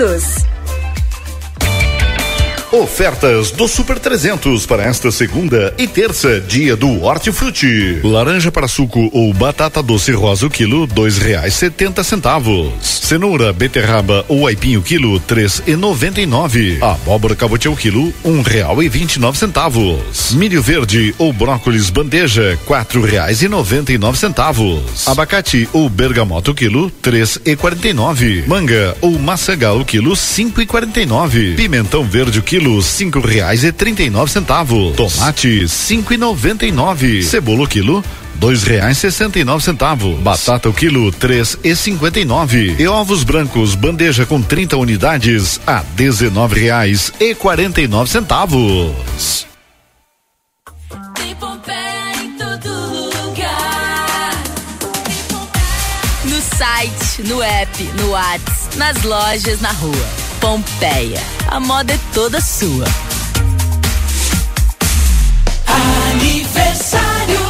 todos. Ofertas do Super 300 para esta segunda e terça, dia do Hortifruti. Laranja para suco ou batata doce rosa o quilo, dois reais setenta centavos. Cenoura, beterraba ou aipim o quilo, três e noventa e nove. Abóbora cabote o quilo, um real e vinte e nove centavos. Milho verde ou brócolis bandeja, quatro reais e noventa e nove centavos. Abacate ou bergamota o quilo, três e quarenta e nove. Manga ou maçagal o quilo, cinco e quarenta e nove. Pimentão verde o quilo, cinco reais e trinta e nove centavos. Tomate, cinco e noventa e nove. Cebola o quilo, dois reais sessenta e nove centavos. Batata o quilo, três e cinquenta e nove. E ovos brancos, bandeja com 30 unidades, a dezenove reais e quarenta e nove centavos. Tem Pompeia em todo lugar. No site, no app, no Whats, nas lojas, na rua. Pompeia. A moda é toda sua. Aniversário.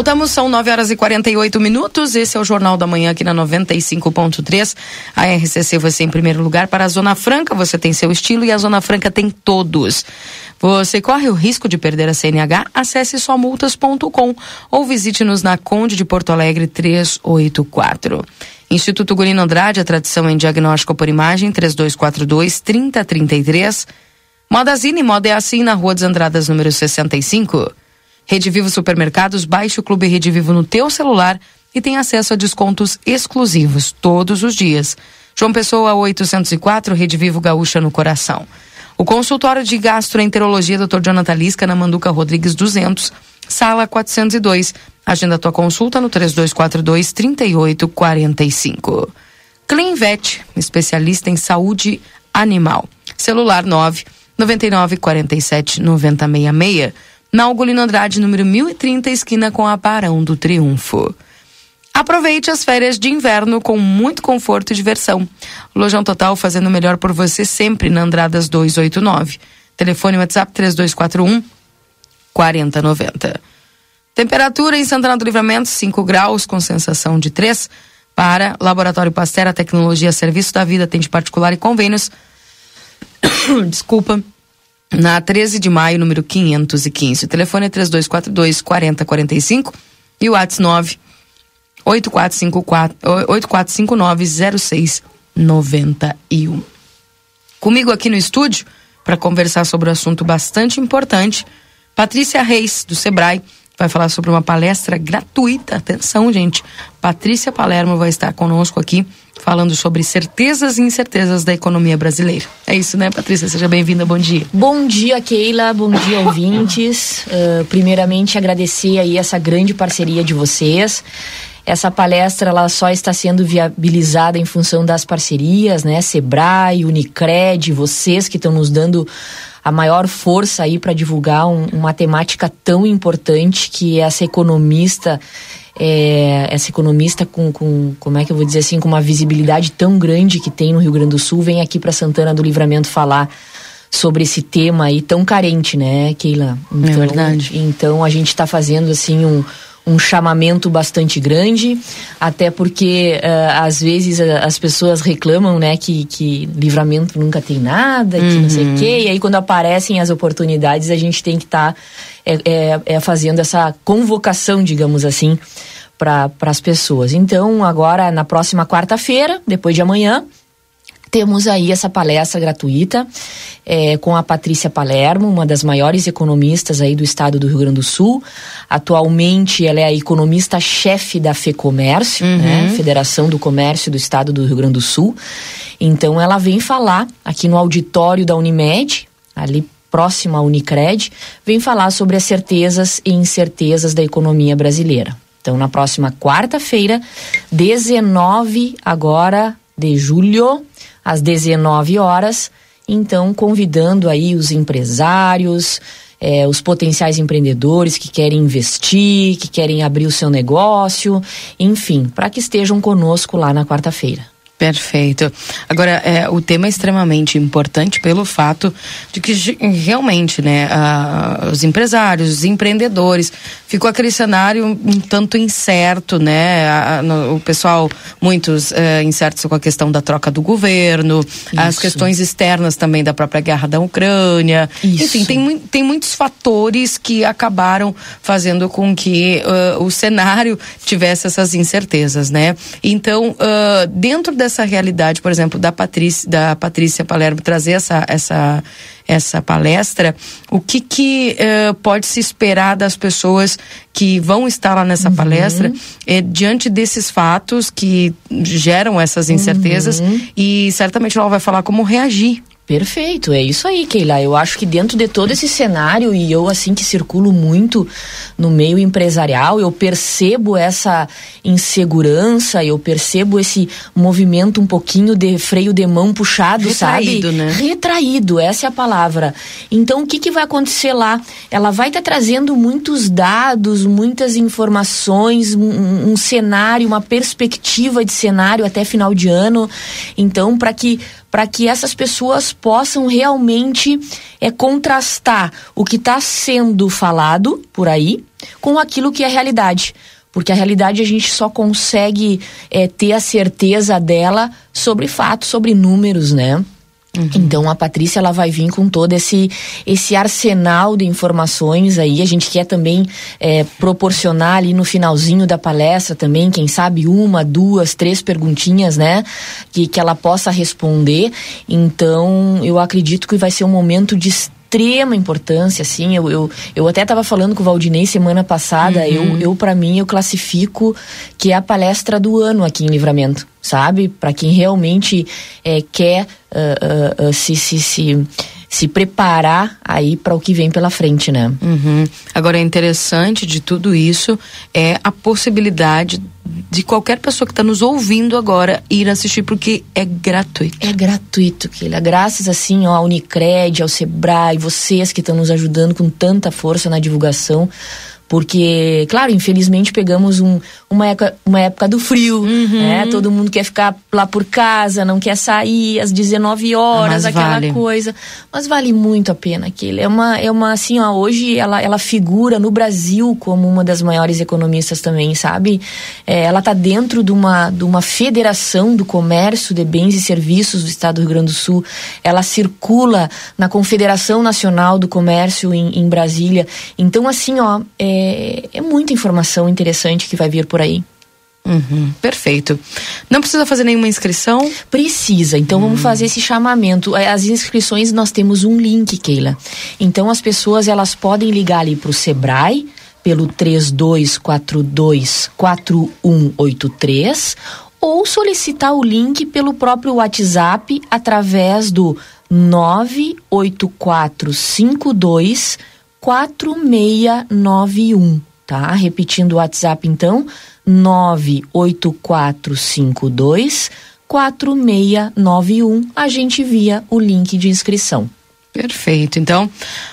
Voltamos, são 9 horas e 48 minutos. Esse é o Jornal da Manhã aqui na 95.3. A RCC você em primeiro lugar. Para a Zona Franca, você tem seu estilo e a Zona Franca tem todos. Você corre o risco de perder a CNH? Acesse somultas.com ou visite-nos na Conde de Porto Alegre 384. Instituto Gulino Andrade, a tradição em diagnóstico por imagem, 3242 3033. Modazine, moda é assim na Rua dos Andradas, número 65. Rede Vivo Supermercados, baixe o Clube Rede Vivo no teu celular e tem acesso a descontos exclusivos todos os dias. João Pessoa 804, Rede Vivo Gaúcha no coração. O consultório de gastroenterologia Dr. Jonathan Lisca na Manduca Rodrigues 200, sala 402. Agenda tua consulta no 3242 3845. Cleanvet, especialista em saúde animal. Celular 9 99 47 9066. Na Algolino Andrade, número 1030, esquina com a Barão do Triunfo. Aproveite as férias de inverno com muito conforto e diversão. Lojão Total fazendo o melhor por você sempre na Andradas 289. Telefone WhatsApp 3241 4090. Temperatura em Santana do Livramento 5 graus com sensação de 3. Para Laboratório Pastera Tecnologia Serviço da Vida, tem de particular e convênios. Desculpa. Na 13 de maio, número 515. O telefone é 3242 4045 e o WhatsApp 9 8459-0691. Comigo aqui no estúdio, para conversar sobre um assunto bastante importante, Patrícia Reis, do Sebrae, vai falar sobre uma palestra gratuita. Atenção, gente. Patrícia Palermo vai estar conosco aqui falando sobre certezas e incertezas da economia brasileira. É isso, né, Patrícia? Seja bem-vinda, bom dia. Bom dia, Keila, bom dia, ouvintes. Uh, primeiramente, agradecer aí essa grande parceria de vocês. Essa palestra ela só está sendo viabilizada em função das parcerias, né? Sebrae, Unicred, vocês que estão nos dando a maior força aí para divulgar um, uma temática tão importante que essa economista é, essa economista com, com, como é que eu vou dizer assim, com uma visibilidade tão grande que tem no Rio Grande do Sul, vem aqui para Santana do Livramento falar sobre esse tema aí tão carente, né, Keila? Então, é verdade. Então a gente está fazendo assim um um chamamento bastante grande, até porque uh, às vezes uh, as pessoas reclamam, né, que, que livramento nunca tem nada, que não sei o quê, e aí quando aparecem as oportunidades a gente tem que estar tá, é, é, é, fazendo essa convocação, digamos assim, para as pessoas. Então, agora na próxima quarta-feira, depois de amanhã, temos aí essa palestra gratuita é, com a Patrícia Palermo, uma das maiores economistas aí do estado do Rio Grande do Sul. Atualmente ela é a economista-chefe da FEComércio, uhum. né, Federação do Comércio do Estado do Rio Grande do Sul. Então ela vem falar aqui no auditório da Unimed, ali próximo à Unicred, vem falar sobre as certezas e incertezas da economia brasileira. Então, na próxima quarta-feira, 19 agora de julho, às 19 horas. Então, convidando aí os empresários, é, os potenciais empreendedores que querem investir, que querem abrir o seu negócio, enfim, para que estejam conosco lá na quarta-feira. Perfeito. Agora, é, o tema é extremamente importante pelo fato de que realmente, né, os empresários, os empreendedores, ficou aquele cenário um tanto incerto, né? A, no, o pessoal, muitos é, incertos com a questão da troca do governo, Isso. as questões externas também da própria guerra da Ucrânia. Isso. Enfim, tem, tem muitos fatores que acabaram fazendo com que uh, o cenário tivesse essas incertezas, né? Então, uh, dentro dessa essa realidade, por exemplo, da Patrícia, da Patrícia Palermo trazer essa, essa, essa palestra, o que, que uh, pode se esperar das pessoas que vão estar lá nessa uhum. palestra eh, diante desses fatos que geram essas incertezas uhum. e certamente ela vai falar como reagir Perfeito, é isso aí, Keila. Eu acho que dentro de todo esse cenário, e eu assim que circulo muito no meio empresarial, eu percebo essa insegurança, eu percebo esse movimento um pouquinho de freio de mão puxado, Retraído, sabe? né? Retraído, essa é a palavra. Então, o que, que vai acontecer lá? Ela vai estar tá trazendo muitos dados, muitas informações, um, um cenário, uma perspectiva de cenário até final de ano. Então, para que para que essas pessoas possam realmente é, contrastar o que está sendo falado por aí com aquilo que é realidade. Porque a realidade a gente só consegue é, ter a certeza dela sobre fatos, sobre números, né? Uhum. Então a Patrícia ela vai vir com todo esse esse arsenal de informações aí. A gente quer também é, proporcionar ali no finalzinho da palestra também, quem sabe uma, duas, três perguntinhas, né, que que ela possa responder. Então eu acredito que vai ser um momento de extrema importância, assim, eu, eu, eu até estava falando com o Valdinei semana passada, uhum. eu, eu para mim, eu classifico que é a palestra do ano aqui em Livramento, sabe? Para quem realmente é, quer uh, uh, uh, se, se, se se preparar aí para o que vem pela frente, né? Uhum. Agora é interessante de tudo isso é a possibilidade de qualquer pessoa que está nos ouvindo agora ir assistir porque é gratuito. É gratuito, Keila. Graças assim ó, ao Unicred, ao Sebrae, vocês que estão nos ajudando com tanta força na divulgação porque, claro, infelizmente pegamos um, uma, época, uma época do frio, uhum. né? Todo mundo quer ficar lá por casa, não quer sair às 19 horas, aquela vale. coisa. Mas vale muito a pena aquilo. É uma, é uma assim, ó, hoje ela, ela figura no Brasil como uma das maiores economistas também, sabe? É, ela está dentro de uma, de uma federação do comércio de bens e serviços do estado do Rio Grande do Sul. Ela circula na Confederação Nacional do Comércio em, em Brasília. Então, assim, ó, é, é, é muita informação interessante que vai vir por aí. Uhum, perfeito. Não precisa fazer nenhuma inscrição? Precisa. Então hum. vamos fazer esse chamamento. As inscrições nós temos um link, Keila. Então as pessoas elas podem ligar ali para o Sebrae pelo 3242 4183 ou solicitar o link pelo próprio WhatsApp através do 98452 4691, tá? Repetindo o WhatsApp então, 98452 4691. A gente via o link de inscrição. Perfeito. Então,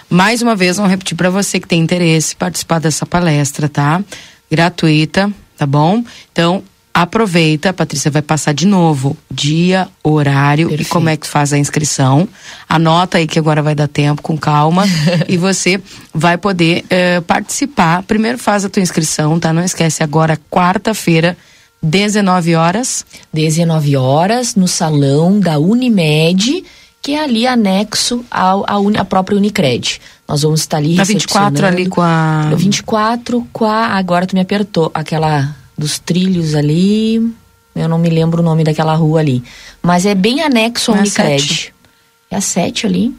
mais uma vez, vamos repetir para você que tem interesse participar dessa palestra, tá? Gratuita, tá bom? Então, aproveita, a Patrícia vai passar de novo dia, horário Perfeito. e como é que faz a inscrição. Anota aí que agora vai dar tempo, com calma, e você vai poder uh, participar. Primeiro faz a tua inscrição, tá? Não esquece agora, quarta-feira, 19 horas. 19 horas, no salão da Unimed, que é ali anexo ao, à, à própria Unicred. Nós vamos estar ali Na 24 ali com a... 24 com a... Agora tu me apertou, aquela dos trilhos ali. Eu não me lembro o nome daquela rua ali. Mas é bem anexo ao é Unicred. É a 7 ali?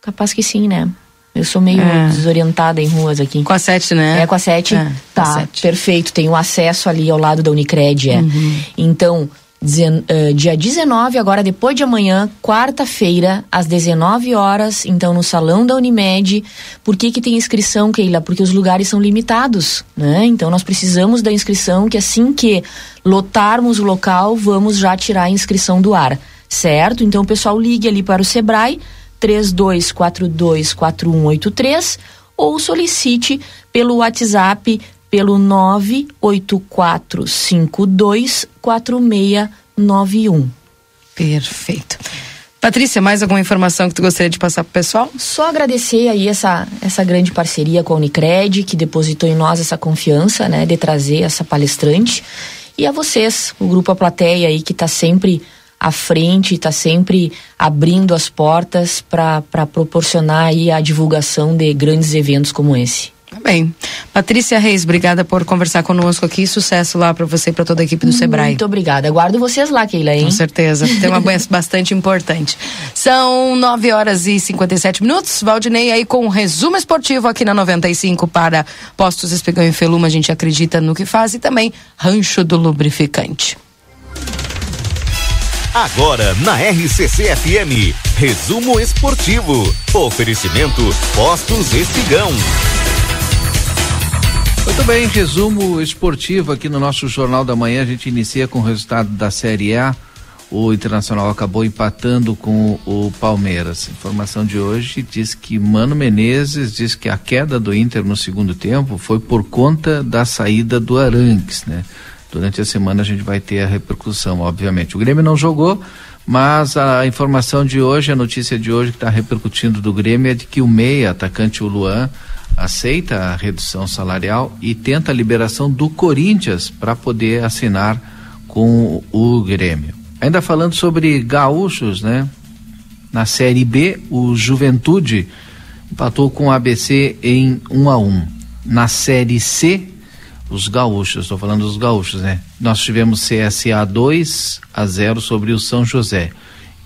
Capaz que sim, né? Eu sou meio é. desorientada em ruas aqui. Com a 7, né? É, com a 7. É, tá, perfeito. Tem o acesso ali ao lado da Unicred, é. Uhum. Então, dia 19, agora depois de amanhã, quarta-feira, às 19 horas, então no salão da Unimed. Por que, que tem inscrição, Keila? Porque os lugares são limitados, né? Então nós precisamos da inscrição, que assim que lotarmos o local, vamos já tirar a inscrição do ar, certo? Então o pessoal ligue ali para o Sebrae 32424183 ou solicite pelo WhatsApp pelo 984524691. Perfeito. Patrícia, mais alguma informação que tu gostaria de passar para o pessoal? Só agradecer aí essa, essa grande parceria com a Unicred, que depositou em nós essa confiança, né, de trazer essa palestrante. E a vocês, o Grupo A Plateia aí, que está sempre à frente, está sempre abrindo as portas para proporcionar aí a divulgação de grandes eventos como esse. Tá bem. Patrícia Reis, obrigada por conversar conosco aqui. Sucesso lá para você e para toda a equipe do Sebrae. Muito obrigada. Aguardo vocês lá, Keila, hein? Com certeza. Tem uma bastante importante. São 9 horas e 57 minutos. Valdinei aí com um resumo esportivo aqui na 95 para Postos Espigão e Feluma. A gente acredita no que faz e também Rancho do Lubrificante. Agora na RCC FM, resumo esportivo. Oferecimento Postos Espigão. Muito bem, resumo esportivo aqui no nosso Jornal da Manhã. A gente inicia com o resultado da Série A. O Internacional acabou empatando com o Palmeiras. Informação de hoje diz que Mano Menezes diz que a queda do Inter no segundo tempo foi por conta da saída do Arangues, né? Durante a semana a gente vai ter a repercussão, obviamente. O Grêmio não jogou, mas a informação de hoje, a notícia de hoje que está repercutindo do Grêmio é de que o meia, atacante o Luan, aceita a redução salarial e tenta a liberação do Corinthians para poder assinar com o Grêmio. Ainda falando sobre gaúchos, né? Na Série B, o Juventude empatou com o ABC em 1 um a 1. Um. Na Série C, os gaúchos, estou falando dos gaúchos, né? Nós tivemos CSA 2 a 0 sobre o São José.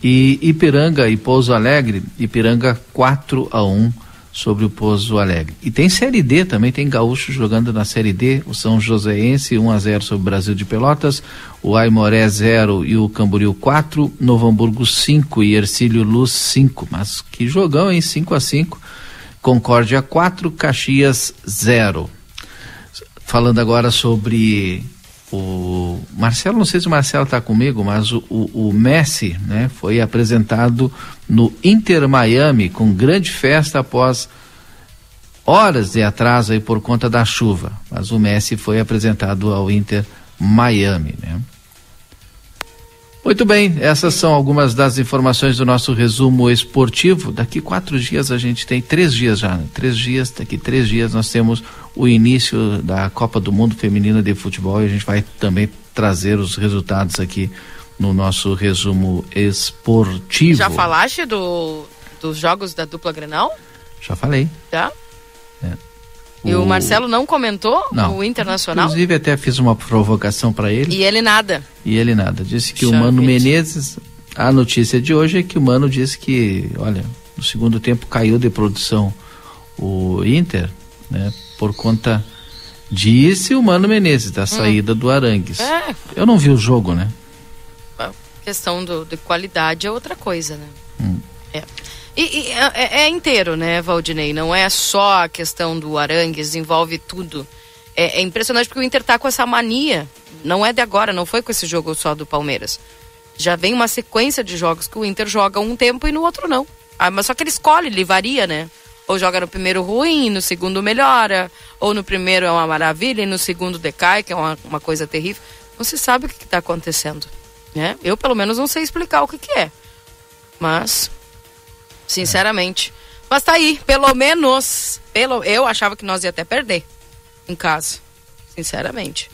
E Ipiranga e Pouso Alegre, Ipiranga 4 a 1 sobre o Pouso Alegre. E tem Série D também, tem Gaúcho jogando na Série D, o São Joséense 1 a 0 sobre o Brasil de Pelotas, o Aimoré 0 e o Camboriú 4, Novo Hamburgo 5 e Ercílio Luz 5. Mas que jogão, hein? 5 a 5. Concórdia 4, Caxias 0. Falando agora sobre o Marcelo, não sei se o Marcelo está comigo, mas o, o, o, Messi né, foi apresentado no Inter Miami com grande festa após horas de atraso aí por conta da chuva. Mas o Messi foi apresentado ao Inter Miami. Né? Muito bem, essas são algumas das informações do nosso resumo esportivo. Daqui quatro dias a gente tem, três dias já, né? três dias, daqui três dias nós temos o início da Copa do Mundo Feminina de Futebol e a gente vai também trazer os resultados aqui no nosso resumo esportivo. Já falaste do, dos jogos da dupla Grenal? Já falei. Já? É. E o, o Marcelo não comentou não. o Internacional? Inclusive até fiz uma provocação para ele. E ele nada. E ele nada. Disse que o Mano Menezes, a notícia de hoje é que o Mano disse que, olha, no segundo tempo caiu de produção o Inter, né, por conta disse o Mano Menezes da hum. saída do Arangues. É. Eu não vi o jogo, né? A questão do, de qualidade é outra coisa, né? Hum. É. E, e é, é, é, inteiro, né, Valdinei? Não é só a questão do Arangues, envolve tudo. É, é, impressionante porque o Inter tá com essa mania. Não é de agora, não foi com esse jogo só do Palmeiras. Já vem uma sequência de jogos que o Inter joga um tempo e no outro não. Ah, mas só que ele escolhe, ele varia, né? Ou joga no primeiro ruim, no segundo melhora, ou no primeiro é uma maravilha e no segundo decai, que é uma, uma coisa terrível. Não se sabe o que está acontecendo. Né? Eu, pelo menos, não sei explicar o que, que é. Mas sinceramente. Mas tá aí, pelo menos, pelo, eu achava que nós ia até perder em casa, sinceramente.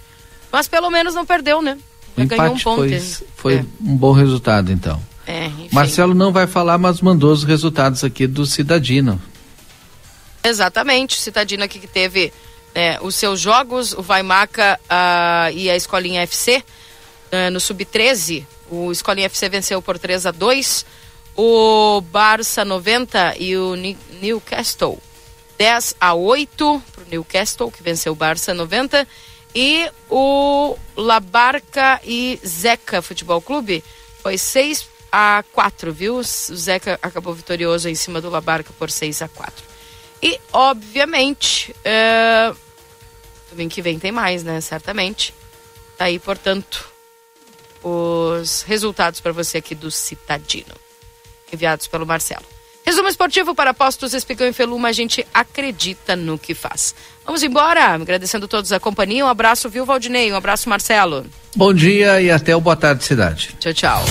Mas pelo menos não perdeu, né? O ganhou um ponto. Foi, foi é. um bom resultado, então. É, Marcelo não vai falar, mas mandou os resultados aqui do Cidadino. Exatamente, Cidadino aqui que teve é, os seus jogos, o Vaimaca uh, e a Escolinha FC uh, no Sub-13. O Escolinha FC venceu por 3 a 2 o Barça 90 e o Newcastle 10 a 8 para o Newcastle, que venceu o Barça 90. E o La Barca e Zeca Futebol Clube foi 6 a 4, viu? O Zeca acabou vitorioso em cima do La Barca por 6 a 4. E, obviamente, é... domingo que vem tem mais, né? Certamente. Tá aí, portanto, os resultados para você aqui do Citadino enviados pelo Marcelo. Resumo esportivo para Postos Espigão e Feluma, a gente acredita no que faz. Vamos embora, agradecendo todos a companhia. Um abraço, viu, Valdinei? Um abraço, Marcelo. Bom dia e até o Boa Tarde Cidade. Tchau, tchau.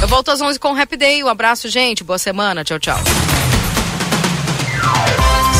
Eu volto às 11 com o Happy Day. Um abraço, gente. Boa semana. Tchau, tchau.